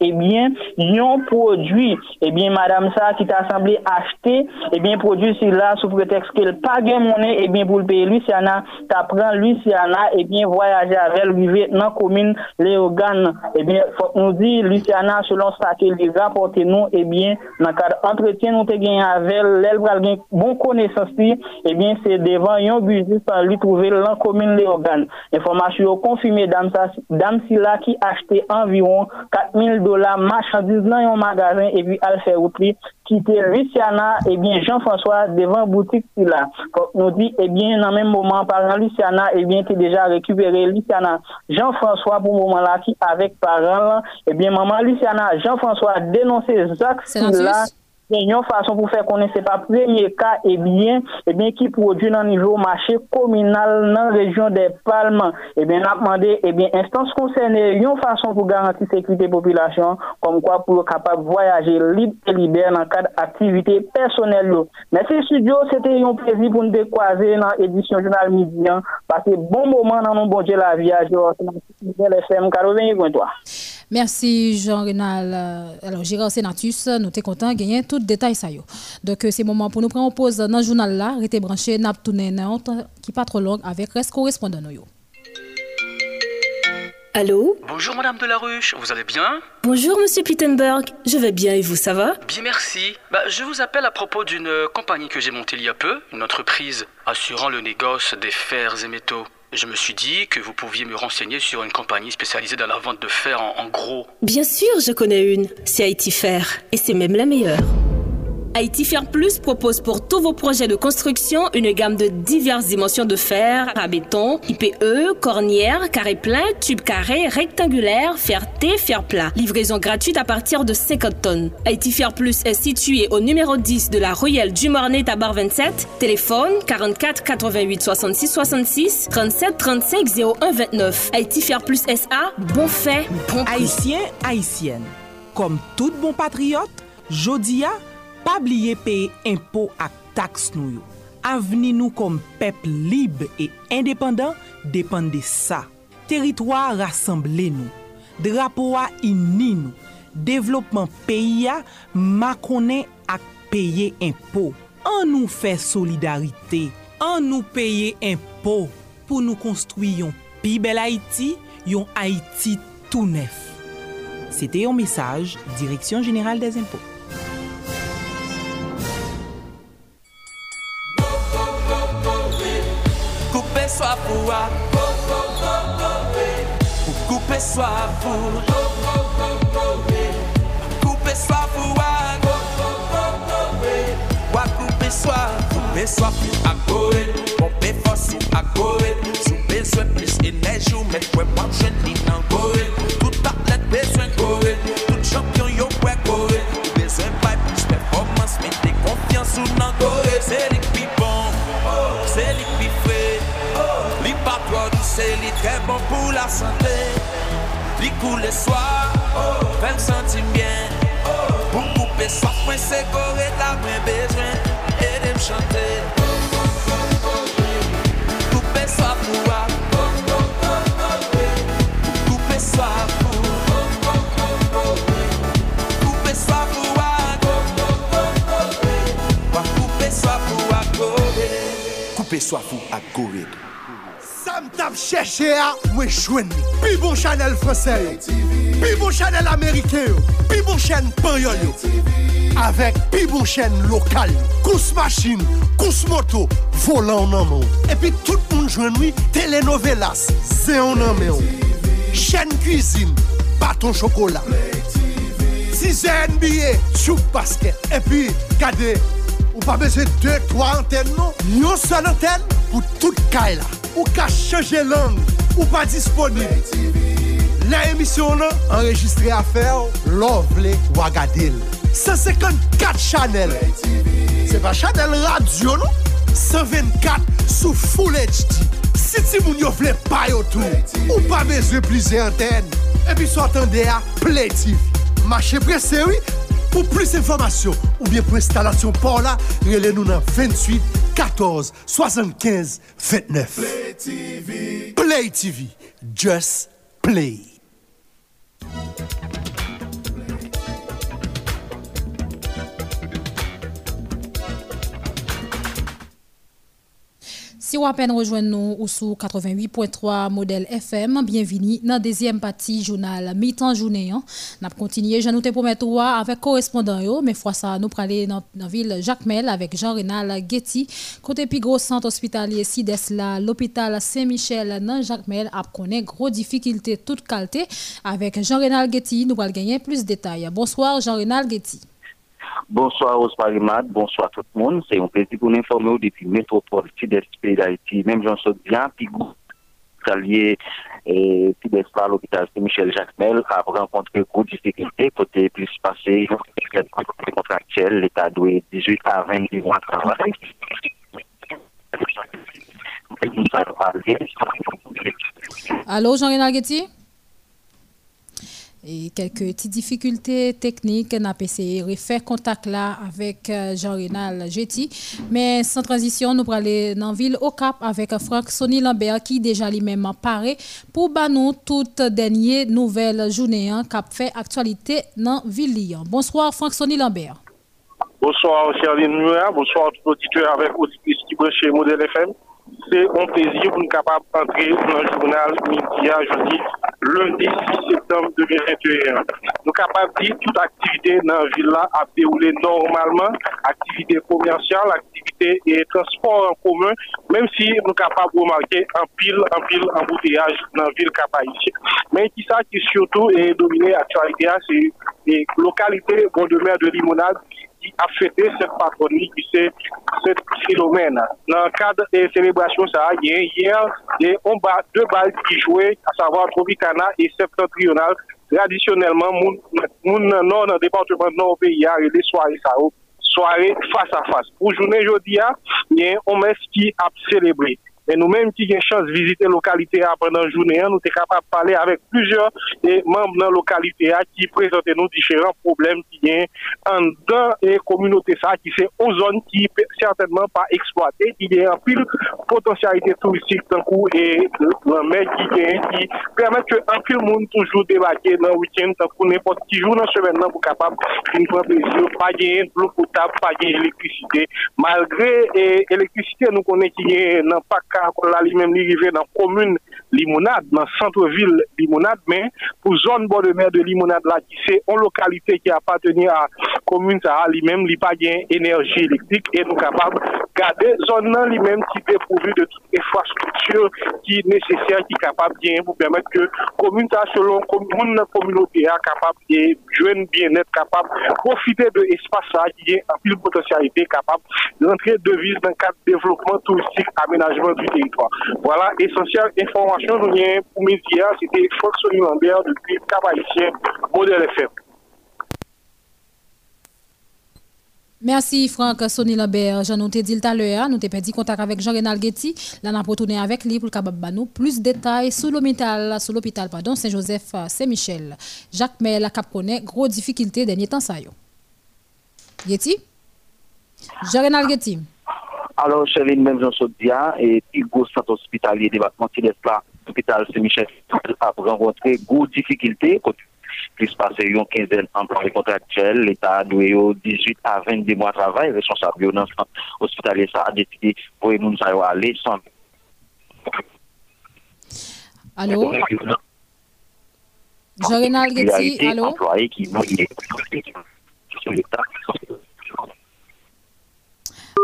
eh bien yon produit. Eh bien madame ça qui t'a semblé acheter eh bien produit si là sous prétexte qu'elle pas gain monnaie eh bien pour le payer. Luciana t'apprend Luciana eh bien voyager avec lui dans commune Léogane. Eh bien faut nous dire Luciana selon ça qu'elle rapporte nous eh bien dans cadre entretien nous te gagné avec elle. Pral bon connaissance eh bien c'est devant yon business lui trouver dans commune Léogane. Information confirmée dame ça dame si qui achetait environ 4000 dollars marchandises dans un magasin et puis elle fait prix qui était Luciana et bien Jean-François devant boutique là. nous dit et bien dans le même moment parent Luciana et bien tu déjà récupéré Luciana Jean-François pour le moment là qui avec parents et bien maman Luciana Jean-François dénoncé Jacques là c'est gen yon fason pou fè konen se pa premye ka ebyen, ebyen ki prodwi nan nivou machè kominal nan rejyon de palman. Ebyen apman de, ebyen instans konserne yon fason pou garanti sekwite populasyon kom kwa pou kapap voyaje lib e liber nan kad aktivite personel yo. Mese studio, sete yon prezi pou nou dekwaze nan edisyon jounal midyan, pase bon mouman nan nou bonje la viaj yo, se nan FM, karo venye gwen toa. Merci Jean-Renal. Alors, Gérard Sénatus, nous sommes contents de gagner tout détail ça. Donc, c'est le moment pour nous prendre pause dans le journal là, rester branché, n'a qui pas trop long avec reste correspondant. Allô? Bonjour Madame Delaruche, vous allez bien? Bonjour Monsieur Pittenberg, je vais bien et vous, ça va? Bien merci. Bah, je vous appelle à propos d'une compagnie que j'ai montée il y a peu, une entreprise assurant le négoce des fers et métaux. Je me suis dit que vous pouviez me renseigner sur une compagnie spécialisée dans la vente de fer en, gros. Bien sûr, je connais une. C'est Haïti Fer. Et c'est même la meilleure. Haïti Fer Plus propose pour tous vos projets de construction une gamme de diverses dimensions de fer, à béton, IPE, cornière, carré plein, tube carré, rectangulaire, fer T, fer plat. Livraison gratuite à partir de 50 tonnes. Haïti Fer Plus est situé au numéro 10 de la Ruelle du Mornay Tabar 27. Téléphone 44 88 66 66 37 35 01 29. Haïti Plus SA, bon fait, bon. Haïtien, haïtienne. Comme tout bon patriote, Jodia Pabliye peye impo ak taks nou yo. Aveni nou kom pep libe e independant depande sa. Teritwa rassemble nou. Drapowa ini nou. Devlopman peyi ya makone ak peye impo. An nou fe solidarite. An nou peye impo pou nou konstruyon pi bel Haiti, yon Haiti tou nef. Sete yon mesaj, Direksyon General des Impôts. swa pou a Pou koupe swa pou. Koupe swa pou a Wa koupe swa Koupe swa pou a koe. Bon, Pompe fos sou a koe. Sou bezwen plis enej ou Met kwe mwap jwen ni nan koe. Tout atlet bezwen koe. Tout champyon yo kwe koe. Ou bezwen bay plis performans Mete konfians ou nan koe. Se lik pi bon. Se lik se li tre bon pou la sante Li kou le swa, ven senti myen Pou koupe sof mwen se kore la mwen bezwen E dem chante Koupe sof ou wap Koupe sof ou Koupe sof ou wap wap tap chèche a, mwen chwen. Pi bon chanel fransè yo. Pi bon chanel amerikè yo. Pi bon chen panyol yo. Avèk pi bon chen lokal yo. Kous machin, kous moto, volan nan moun. Epi tout moun jwen ni, telenovelas, zeon nan moun. Chen kuisine, baton chokola. Tize NBA, chouk basket. Epi, kade, ou pa beze 2-3 anten non? Yon son anten, pou tout kay la. ou ka chanje lang, ou pa disponib. La emisyon nan, enregistre afer, lovle wagadil. 154 chanel. Se pa chanel radio nou? 124 sou Full HD. Si ti moun yo vle payotou, ou pa bezwe plize anten. Epi sou atende a Play TV. Mache prese oui, Pour plus d'informations ou bien pour installation par là, relez-nous dans 28 14 75 29. Play TV. Play TV. Just play. Si vous peine rejoindre nous ou sous 88.3 modèle FM, bienvenue dans la deuxième partie journal mi-temps journée. Hein. N'a continué, je nous te promettre avec correspondant mais fois ça nous aller dans la ville Jacmel avec Jean-Renal Getty côté plus gros centre hospitalier SIDES là, l'hôpital Saint-Michel dans Jacmel a connaît gros difficultés toute qualité avec Jean-Renal Getty, nous allons gagner plus de détails. Bonsoir Jean-Renal Getty. Bonsoir Osparimad, bonsoir tout moun. Se yon pezi pou n'informe ou depi metropole ti des peyi d'Haïti. Mem jansot diyan, pi gou salye ti des pa l'hôpital se Michel Jacquemel ap renkontre kou di sekilite kote plis pase yon kontraktyel l'Etat dwe 18 a 20 mwa travay. Alo, Jean-Renal Getty? Et quelques petites difficultés techniques, on a essayé de refaire contact là avec euh, Jean-Renal Getty. Mais sans transition, nous allons aller dans la ville au Cap avec Franck Sonny Lambert qui déjà lui-même paré pour nous toute dernière nouvelle journée hein, qui fait actualité dans ville. Bonsoir Franck Sonny Lambert. Bonsoir Charline Murat, bonsoir tout auditeur avec auditrice qui chez Modèle FM. C'est un plaisir pour nous capables d'entrer dans le journal Média jeudi, lundi 6 septembre 2021. Nous capables de dire toute activité dans la ville a déroulé normalement, activité commerciale, activité et transport en commun, même si nous capables de remarquer un pile, un pile embouteillage dans la ville capaïtienne. Mais qui ça qui surtout est dominé l'actualité, c'est les localités bon de mer de limonade qui a fêté cette patronnie, qui c'est ce phénomène. Dans le cadre des célébrations, ça a hier, y a deux balles qui jouaient, à savoir Tropicana et Septentrional. Traditionnellement, mon nord, dans le département nord pays, y a des soirées, ça, soirée face à face. Pour journée aujourd'hui, il y a un messe qui a célébré. Et nous-mêmes qui avons chance de visiter la localité pendant la journée, nous sommes capables de parler avec plusieurs membres de la localité qui présentent nous différents problèmes qui sont en dans les communautés ça, qui sont aux zones qui certainement pas exploitées, qui ont pile potentialité touristique d'un coup et qui, qui permettent que un pile monde toujours débarquer dans le week-end, tant n'importe qui jour dans la semaine pour capable de faire plaisir, pas gagner de l'eau potable, pas gagner d'électricité. Malgré l'électricité, nous connaissons qu'il y a pas kon la li menm li rive nan komoun limonade, nan centre-ville limonade, men pou zon bo de mer de limonade la ki se on lokalite ki apateni a komoun sa li menm li pa gen enerji elektrik e nou kapab gade zon nan li menm ki depouvi de tout infrastruktur ki nesesyen ki kapab gen pou permet ke komoun sa selon komoun nan komunote a kapab gen jwen bien net kapab profite de espasa ki gen apil potensyalite kapab rentre devise nan kat devlopman touristik amenajman du territoire. Voilà, essentielle information, nous viens pour médias, c'était Fox Lambert depuis Cap-Haïtien, Modèle FM. Merci Franck Sonny Lambert. J'en ai dit tout à l'heure, nous avons perdu contact avec Jean-Renal Getty. Là, nous avons retourné avec lui pour nous plus de détails sur l'hôpital, pardon, Saint-Joseph Saint-Michel. Jacques Mel a connaît gros difficultés dernier temps ça yo. Getty? Jean-Renal Getty. Alors, Chéline, même Jean Chaudia, et puis gros centre hospitalier débattement Tilesla, l'hôpital Saint-Michel, a rencontré gros difficultés, plus passé une quinzaine d'emplois contractuels, l'État a doué 18 à 22 mois de travail, responsable de centre hospitalier, ça a décidé pour nous aller sans... Allô? Jean-Renal Getty, allô? Non,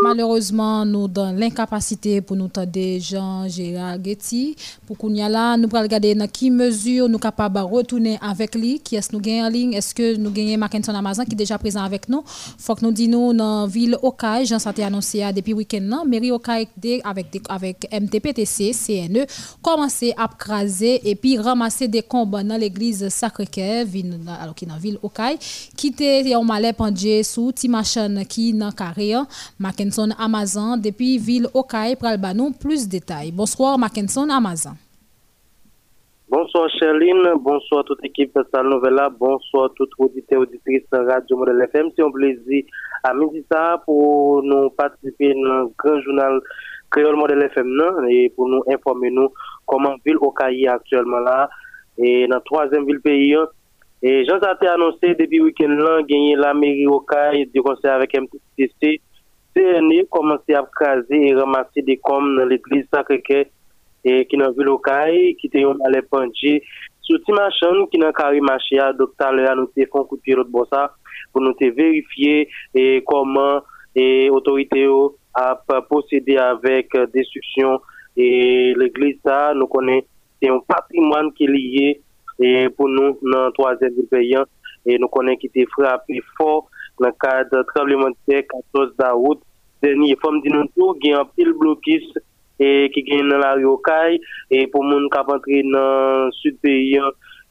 Malheureusement, nous dans l'incapacité pour nous tendre Jean-Gérard Getty. Pour qu'on a là, nous regarder dans quelle mesure nous sommes capables de retourner avec lui. Qui est-ce nous gagnons en ligne? Est-ce que nous gagnons Mackinson Amazon qui est déjà présent avec nous? faut que nous disions dans la ville Okaï, Jean Santé annoncé depuis le week-end, mairie Okaï avec, avec MTPTC, CNE, commencé à craser et puis ramasser des combats dans l'église Sacré-Cœur, alors qui dans la ville Okaï, qui était en malais pendu sous Timachan qui dans carré. Mackinson Amazon depuis ville Okaï pral banou plus détails. Bonsoir Mackinson Amazon. Bonsoir Charline, bonsoir toute l'équipe Salle Nouvelle, bonsoir toute auditeur auditrice Radio Modèle FM. C'est un plaisir à midi ça pour nous participer dans le grand journal Créole Modèle FM et pour nous informer nous comment ville Okaï actuellement là et dans la troisième ville pays. Et Jean a annoncé depuis le week-end là, gagné la mairie Okaï du conseil avec MTCC CNE commencé à craser et ramasser des coms dans l'église Sacré-Cœur et qui dans ville locale qui était on allait pencher sur Timachan qui dans carré marché à docteur là nous fait un coup de pied pour nous vérifier comment et autorité a procédé avec destruction. Et l'église ça nous connaît c'est un patrimoine qui est lié et pour nous dans troisième pays et nous connaît qui était frappé fort dans le cadre de terre 14 d'août dernier. Comme dit nous tout, il y a un pile blocus et qui gagne dans la rue Okaï et pour moun qui entrer dans sud et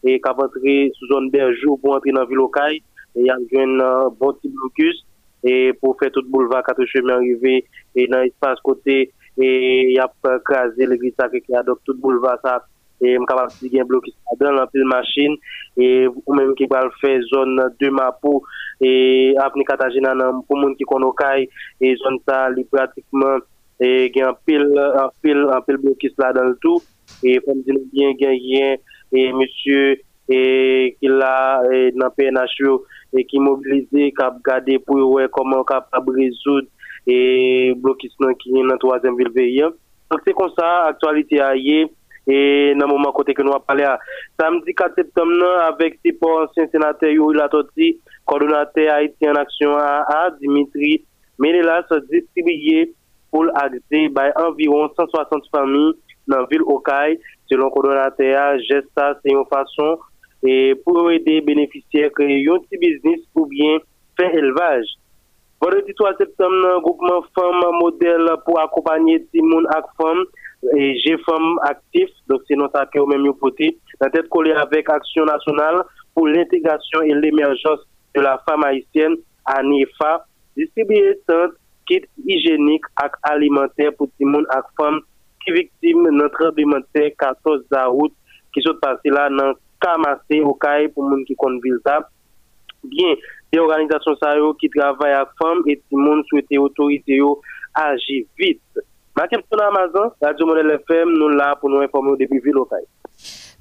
qui entrer sous zone Berjou pour entrer dans ville Okaï et il y a un bon blocus et pour faire tout le boulevard quatre chemins arrivé et dans l'espace côté et il y a crasé l'église sacrée qui a donc tout le boulevard ça et kapap si gen blokis dans l'empile machine. Et ou même qui va faire zone de Mapo et apni Katajina nan pou moun ki kono kay et zone ça pratiquement et gen pile en pile en pile blokis là dans le tout. Et comme dit bien gen et monsieur et qui là dans PNHO et qui mobilisé cap garder pour voir comment capable résoudre et blokis qui est dans troisième ville veillant donc c'est comme ça actualité a et dans le moment côté que nous avons parlé, samedi 4 septembre, avec six ancien sénateur Yuri Latoti, coordonnateur haïtien en action AA, Dimitri Ménélas, distribué pour accéder à environ 160 familles dans la ville Okaï. Selon le coordonnateur, Gesta, c'est une façon et pour aider les bénéficiaires à créer un petit business ou bien faire élevage. Vendredi 3 septembre, le groupement Femmes modèle pour accompagner Timoun et Femmes et GFOM actif, donc c'est notre appui au même côté, la tête collée avec Action nationale pour l'intégration et l'émergence de la femme haïtienne à NIFA, distribuer tentes, kit hygiénique et alimentaire pour tout le monde et femmes qui victimes de notre alimentaire 14 août qui sont passés là dans Kamassé, au Caille, pour les gens qui comptent ça. Bien, des organisations qui travaillent avec femmes et tout le monde souhaite autorité agir vite. Makim sou nan Amazon, Radio Monel FM, nou la pou nou informe ou depi vi lokay.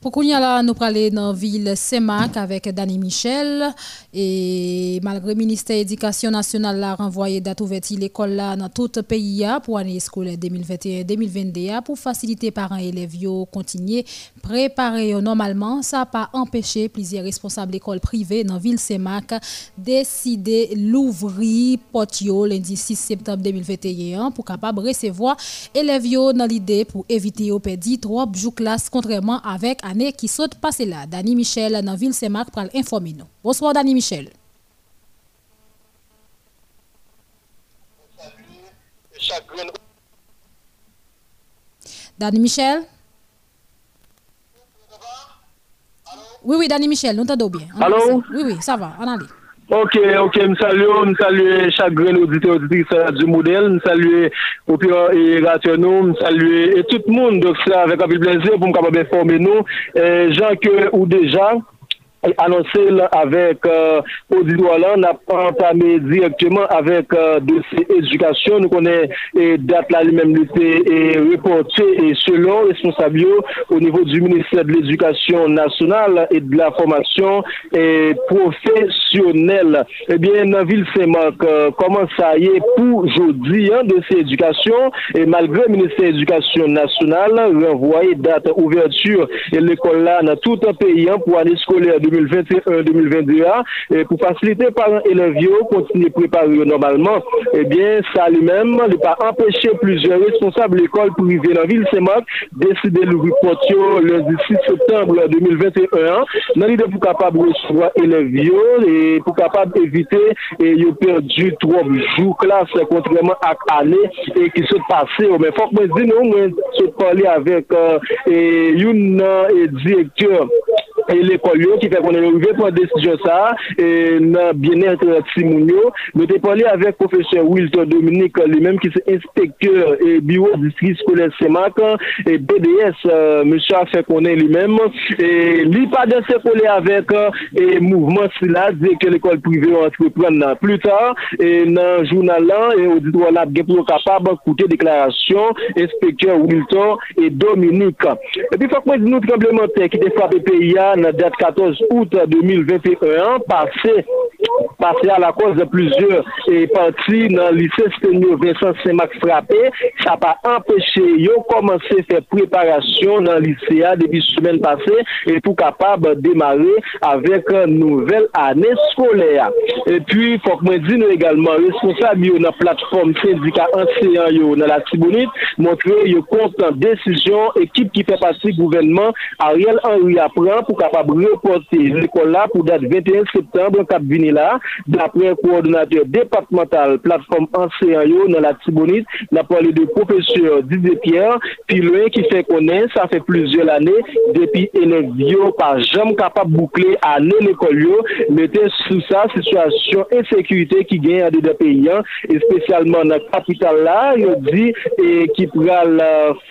Pour qu'on y là, nous parler dans la ville Semac avec Danny Michel. Et malgré le ministère de l'Éducation nationale a renvoyé date ouverture l'école dans tout le pays pour l'année scolaire 2021-2022 pour faciliter parents et élèves à continuer préparer normalement. Ça n'a pas empêché plusieurs responsables d'écoles privées dans la ville Semac décider l'ouvrir potio lundi 6 septembre 2021 pour capable recevoir élèves dans l'idée pour éviter au perdre trop jours classe contrairement avec qui saute passé là. Dani Michel dans ville Saint-Marc pour informer nous. Bonsoir Dani Michel. Dani Michel? Oui, oui, Dani Michel, nous t'entendons bien. Allô? Oui, oui, ça va. Ok, ok, m salue, m salue chaque grain auditeur auditrice du modèle, m salue opéra et rationaux, m salue et tout le monde, donc c'est avec un peu plaisir pour me capable informer nous, gens que ou déjà annoncé avec euh, là, on a entamé directement avec euh, dossier éducation. Nous connaissons et date là lui-même et reporté et selon responsable au niveau du ministère de l'Éducation nationale et de la formation et professionnelle. Eh bien, dans ville Saint-Marc, euh, comment ça y est pour aujourd'hui, hein, dossier éducation? Et malgré le ministère de l'Éducation nationale renvoyé date ouverture et l'école là dans tout un pays hein, pour année scolaire 2021-2022 et pour faciliter parents élèves continuer à préparer normalement, eh bien, ça lui-même ne pas empêcher plusieurs responsables de l'école privée dans la ville Saint-Marc décider le report le 6 septembre 2021 dans l'idée pour capable recevoir élèves et pour capable éviter et perdu trois jours classe contrairement à l'année et qui se passé mais faut que je dise nous se parler avec euh, et une euh, directeur e l'ekol yo ki fè konen nou ve pou an desisyon sa e nan bienè timoun yo nou te pali avèk professeur Wilton Dominique li menm ki se inspekteur e biwo diskri skolè semak e BDS euh, mèche a fè konen li menm e li pa de se kolè avèk e mouvman si la diye ke l'ekol privé ou entrepren nan plus tar e nan jounal lan e ou dit wala gen pou kapab koute deklarasyon inspekteur Wilton e Dominique. E pi fòk mwen di nou tremblementè ki te fap e PIA la date 14 août 2021, passé, passé à la cause de plusieurs et partis dans le lycée Sténio Vincent Saint-Max frappé, ça n'a pas empêché de commencer à faire préparation dans le lycée depuis la semaine passée et pour capable de démarrer avec une nouvelle année scolaire. Et puis, il faut que je dise également, responsable de la plateforme syndicat ancien dans la Tibonite, montrer que compte décision, équipe qui fait partie du gouvernement, Ariel Henry apprend pour capable reporter l'école là pour date 21 septembre la, dapre koordinatèr departemental platform anseyan yo nan la Tibonit, la pale de professeur Didier Pierre, pi lwen ki fè konen, sa fè plizye l'anè, depi elev yo pa jam kapap boukle anè l'ekol yo, metè sou sa situasyon ensekurite ki gen an de de peyan, espesyalman nan kapital la, yo di e, ki pral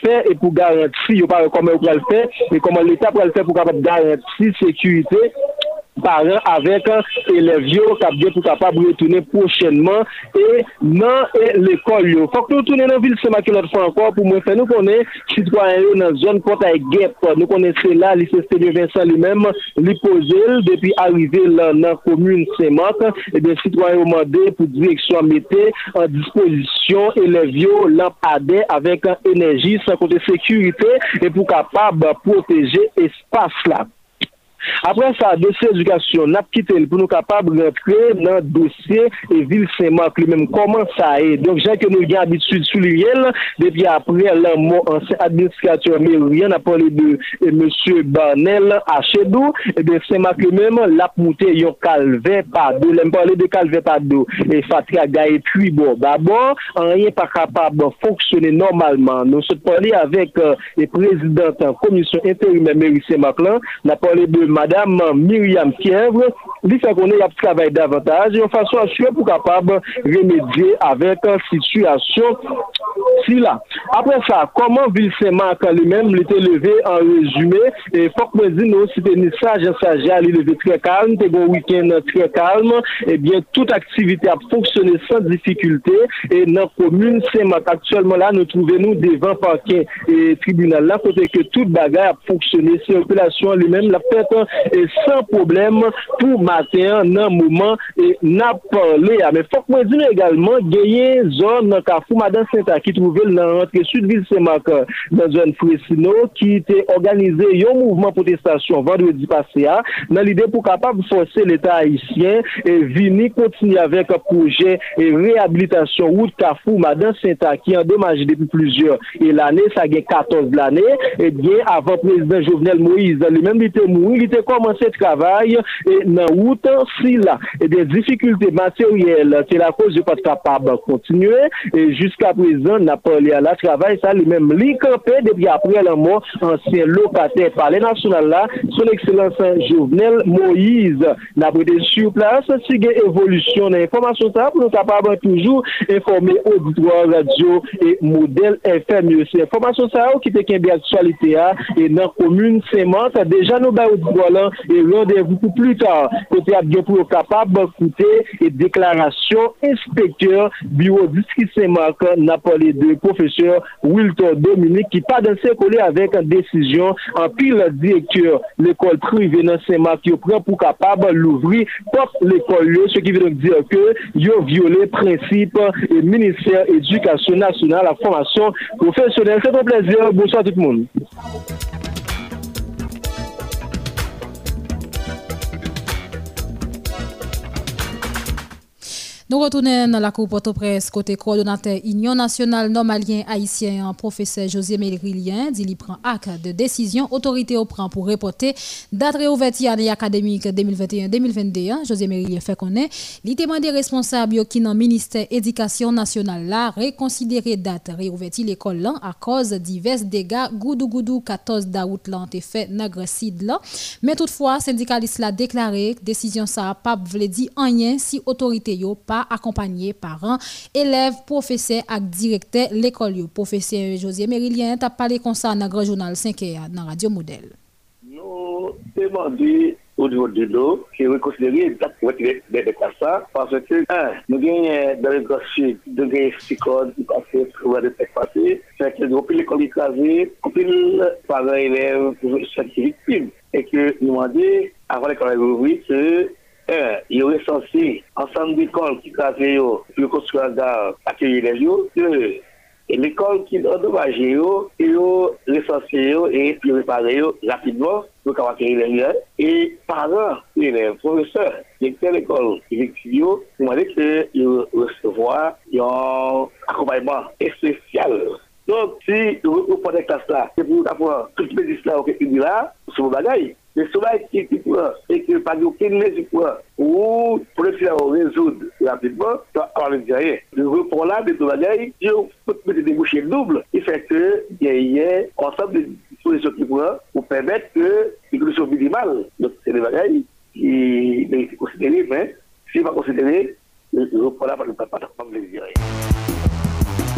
fè e pou garanti, yo pare koman yo pral fè, e koman l'Etat pral fè pou kapap garanti sekurite paran avèk elev yo kap gen pou kapab retounen pochenman e nan e l'ekol yo. Fok nou tounen nan vil sema ki lot fwa ankon pou mwen fè nou konen sitwanyen yo nan zon konta e gep. Nou konen se la li se Stelio Vincent li mèm li pozel depi arive lan nan komune semak e ben sitwanyen yo mande pou direksyon mette an disposisyon elev yo lampade avèk enerji sa kote sekurite e pou kapab proteje espas la. Après ça, dossier éducation, n'a quitté pour nous capables de rentrer dans le dossier et ville Saint-Marc lui-même. Comment ça est? Donc, j'ai que nous avons habitude sous l'IEL, depuis après le mot ancien administrateur rien a parlé de M. Barnel à et bien Saint-Marc lui-même, l'a monté yon calvé pas d'eau. L'aime parler de calvé d'eau. Et Fatria Gaye puis bon, d'abord, rien pas capable de fonctionner normalement. Nous sommes parlé avec euh, le président de la commission intérimaire mairie Saint-Marc n'a parlé de Madame Myriam Fièvre, lui fait qu'on a travaillé davantage de façon assurée pour capable remédier avec une situation si là. Après ça, comment Ville Saint-Marc lui-même l'était levé en résumé et faut que nous disions c'était une sage sage il levé très calme, c'était week-end très calme et bien toute activité a fonctionné sans difficulté et dans la commune Saint-Marc actuellement là nous trouvons nous devant parquet et tribunal là côté que toute bagarre a fonctionné circulation lui-même l'a e san problem pou maten nan mouman e nan panle ah, ya. Men fok mwen di nou egalman geye zon nan kafou madan Sinta ki trouvel nan rentre sud vil Semakar nan zon Fresino ki te organize yon mouvman protestasyon vendredi pase ya ah, nan lide pou kapab fose l'Etat Haitien e vini kontini avek proje e rehabilitasyon wout kafou madan Sinta ki endemaje depi plusieurs e l'ane sa gen 14 l'ane e gen avan prezident Jovenel Moïse li men li te mouni, li le travail et dans route si là et des difficultés matérielles c'est la cause de pas capable de continuer et jusqu'à présent n'a pas à la travail ça lui-même li campé depuis après la mort ancien locataire palais national là son excellence Jovenel Moïse. N'a prêté sur place si il évolution d'information ça pour nous capable toujours informer auditoire radio et modèle FM c'est information ça qui était bien actualité et dans commune Saint-Marc déjà nous ba et rendez-vous pour plus tard. Côté à pour capable d'écouter et déclaration inspecteur bureau district Saint-Marc de professeur Wilton Dominique qui pas dans collé avec une décision en pile directeur l'école privée dans Saint-Marc qui prend pour capable l'ouvrir pour l'école. Ce qui veut dire que a violé principe et ministère éducation nationale la formation professionnelle. C'est un plaisir. Bonsoir tout le monde Nous retournons dans la Cour Port-au-Prince, côté coordonnateur Union nationale normalien haïtien, professeur José Mérilien, dit prend acte de décision autorité au prend pour reporter date réouverture année académique 2021-2022. José Mérilien fait connaître, il demande responsables qui dans ministère éducation nationale là reconsidérer date réouverture l'école à cause divers dégâts goudou goudou 14 d'août là ont fait là. Mais toutefois, syndicaliste l'a déclaré décision ça pas veut dire rien si autorité yo pas la accompagné parents, élèves, professeurs et directeurs l'école. Professeur José Mérilien t'a parlé comme ça dans le grand journal 5e dans Radio Modèle. Nous demandons au niveau de l'eau, qui reconsidérer exactement des ça, parce que, un, nous gagnons dans le Grand Sud, nous gagnons six codes, nous passons sur le texte passé, c'est que nous avons l'école écrasée, nous avons par élève, nous avons victimes, et que nous demandons, avant l'école ouvrir, que un, il est recensé ensemble d'écoles qui travaillent pour construire la accueillir les jours. Deux, il est recensé et puis réparé rapidement pour accueillir les gens. Et parents, élèves, professeurs, directeurs d'école, effectivement, vous m'avez dit qu'ils recevoir un accompagnement spécial. Donc, si classe là, c'est pour avoir tout le là, là, sou bagay. Le soubay ki ki pou an, e ki pa di ou ken mezi pou an, ou le fya ou rezoud rapidman, to an le a repon la de tou bagay, di ou pou te mette de boucher double, e fè ke yè konsap de disposisyon ki pou an, ou pèmèt ke y kousou minimal, se de bagay, ki ne y konsidere, men, si pa konsidere, le repon la pa le di a ye.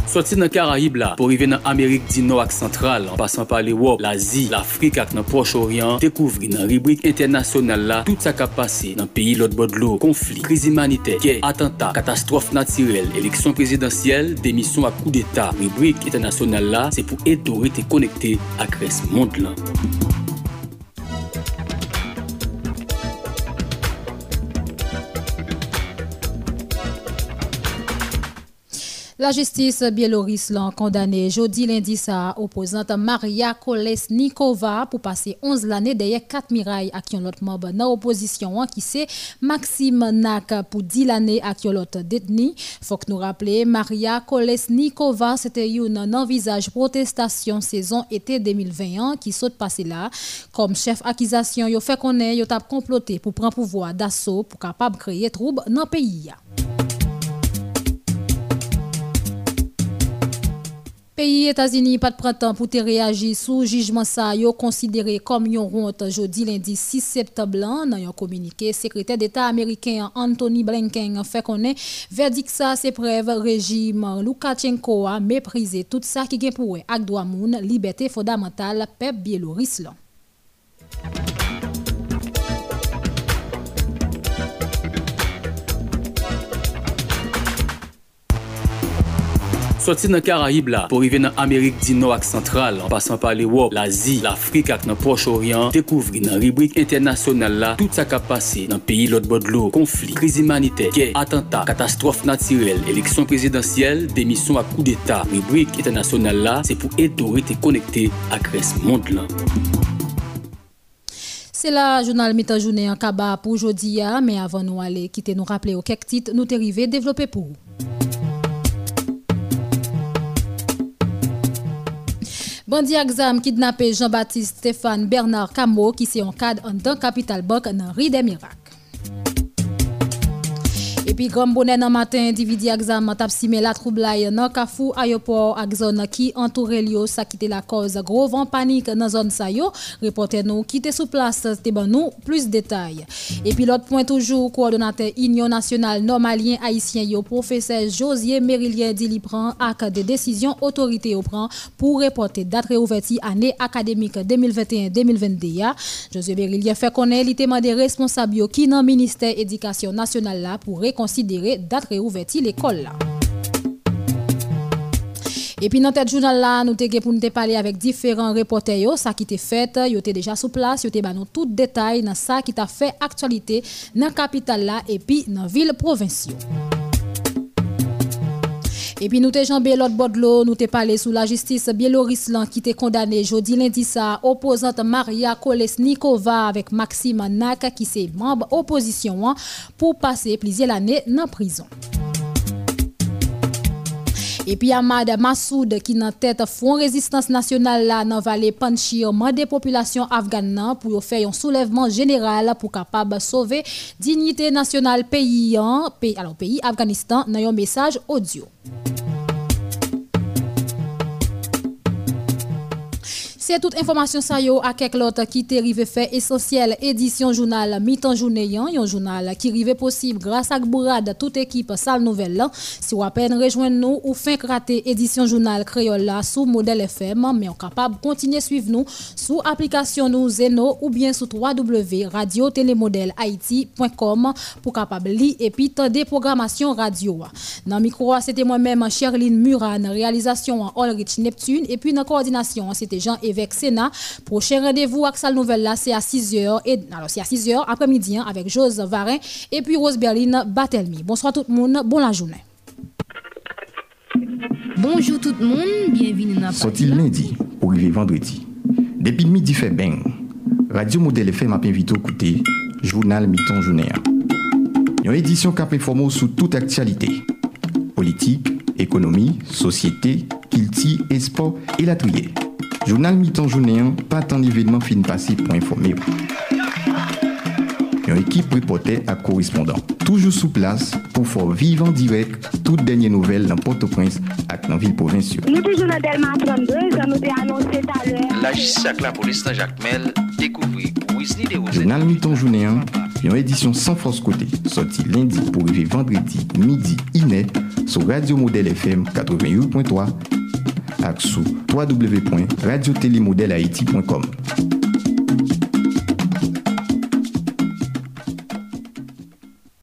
Soti nan Karaib la, pou rive nan Amerik di nou ak sentral, an pasan pa l'Ewop, l'Azi, l'Afrik ak nan Proche-Orient, dekouvri nan ribrik internasyonal la, tout sa kap pase nan peyi lot bodlo, konflik, kriz imanite, kè, atenta, katastrof natirel, eleksyon prezidentyel, demisyon ak kou d'Etat. Ribrik internasyonal la, se pou eto rete konekte ak res mond lan. La justice biélorusse l'a condamné jeudi lundi sa opposante Maria Kolesnikova pour passer 11 l'année derrière 4 mirailles à qui l'autre membre dans l'opposition qui c'est Maxime Nak pour 10 l'année à qui l'autre détenu. Faut que nous rappeler Maria Kolesnikova c'était une envisage protestation saison été 2021 qui saute passé là comme chef accusation yo fait qu'on est yo t'a comploté pour prendre pouvoir d'assaut pour capable créer trouble dans le pays. Pays États-Unis pas de printemps pour te réagir sous jugement ça considéré comme une honte. Jeudi lundi 6 septembre dans un communiqué secrétaire d'État américain Anthony Blinken fait connaître verdict ça c'est preuve régime Lukashenko a méprisé tout ça qui gagne pour ak droit moun liberté fondamentale peuple biélorusse Soti nan Karayib la, pou rive nan Amerik di nou ak sentral, an pasan pa l'Ewop, l'Azi, l'Afrik ak nan Proche-Orient, dekouvri nan ribrik internasyonal la, tout sa kap pase nan peyi lot bodlo, konflik, kriz imanite, gey, atentat, katastrof natirel, eleksyon prezidentyel, demisyon ak kou d'Etat. Ribrik internasyonal la, se pou eto rete konekte ak res mond lan. C'est la journal mi-temps-journée en Kaba pour aujourd'hui, mais avant nous aller quitter nous rappeler aux quelques titres nous dérivés développés pour vous. Bandi aksam kidnapè Jean-Baptiste Stéphane Bernard Camo ki se yon kad an dan Kapital Bank nan ri de mirak. Puis, grand bonnet dans matin, individu exam tap simé la troublaille dans Kafou aéroport ak zone qui entoure Lio, ça quitté la cause gros vent panique dans zone sa yo. Reporter nous qui était sous place, te ban nous plus. Et puis l'autre point toujours, coordonnateur Union nationale normalien haïtien yo, professeur Josier Mérilien Dili prend ak des décisions autorité au prend pour reporter date réouverture année académique 2021-2022. Josier Mérilien fait connaître il demande responsables yo qui dans ministère éducation nationale là pour considérer date réouverture l'école là. Et puis dans tête journal là, nous t'ai pour nous parler avec différents reporters yo, ça qui t'est fait, yo t'es déjà sur place, yo ba nous tout détail dans ça qui t'a fait actualité dans capitale là et puis dans ville provinciale. Et puis nous t'ai jambé l'autre bord de l'eau, nous t'ai parlé sous la justice biélorusse qui t'est condamné jeudi lundi ça opposante Maria Kolesnikova avec Maxime Nak qui c'est membre opposition pour passer plusieurs années dans prison. Epi Amad Masoud ki nan tèt Fon Rezistans Nasyonal la nan vale Panchir mande populasyon Afgan nan pou yo fè yon soulevman jeneral pou kapab sove dignite nasyonal peyi an, peyi Afganistan nan yon mesaj odyo. C'est toute information ça yo à quelque l'autre qui t'est rivé fait essentiel. Édition journal mi-temps journée un journal qui rivé possible grâce à Bourade toute équipe salle nouvelle là si vous à peine rejoindre nous ou fin rater édition journal créole là sous modèle FM mais on capable continuer suivre nous sous application nous Zeno ou bien sous www.radio-télémodèle-haïti.com pour capable lire et puis des programmations radio. Dans micro c'était moi-même Sherline Muran. Réalisation en Ulrich Neptune. Et puis dans coordination c'était Jean avec Sénat. Prochain rendez-vous avec sa nouvelle là, c'est à 6h. Et, alors, c'est à 6h après-midi hein, avec Jose Varin et puis Rose Berlin Batelmi. Bonsoir tout le monde, bonne la journée. Bonjour tout le monde, bienvenue dans Sorti lundi pour arriver vendredi? Depuis midi fait bang. Radio Modèle FM a invité à écouter Journal Miton Journée. Une édition qui a informé sur toute actualité. Politique, économie, société, culture et sport et la trier. Journal mi-temps journée, pas tant d'événements fin passé pour informer. Une équipe reporter à correspondant. Toujours sous place pour faire vivre en direct toutes dernières nouvelles dans Port-au-Prince et dans ville provinciale. Nous toujours dans Delma 32, ça nous a annoncé tout à l'heure. La justice avec la police dans Jacques Mel découvrit Rosette. Journal mi-temps journée, une édition sans force côté, sorti lundi pour arriver vendredi midi iné sur Radio Modèle FM 88.3 et sur www.radiotélémodèlehaïti.com.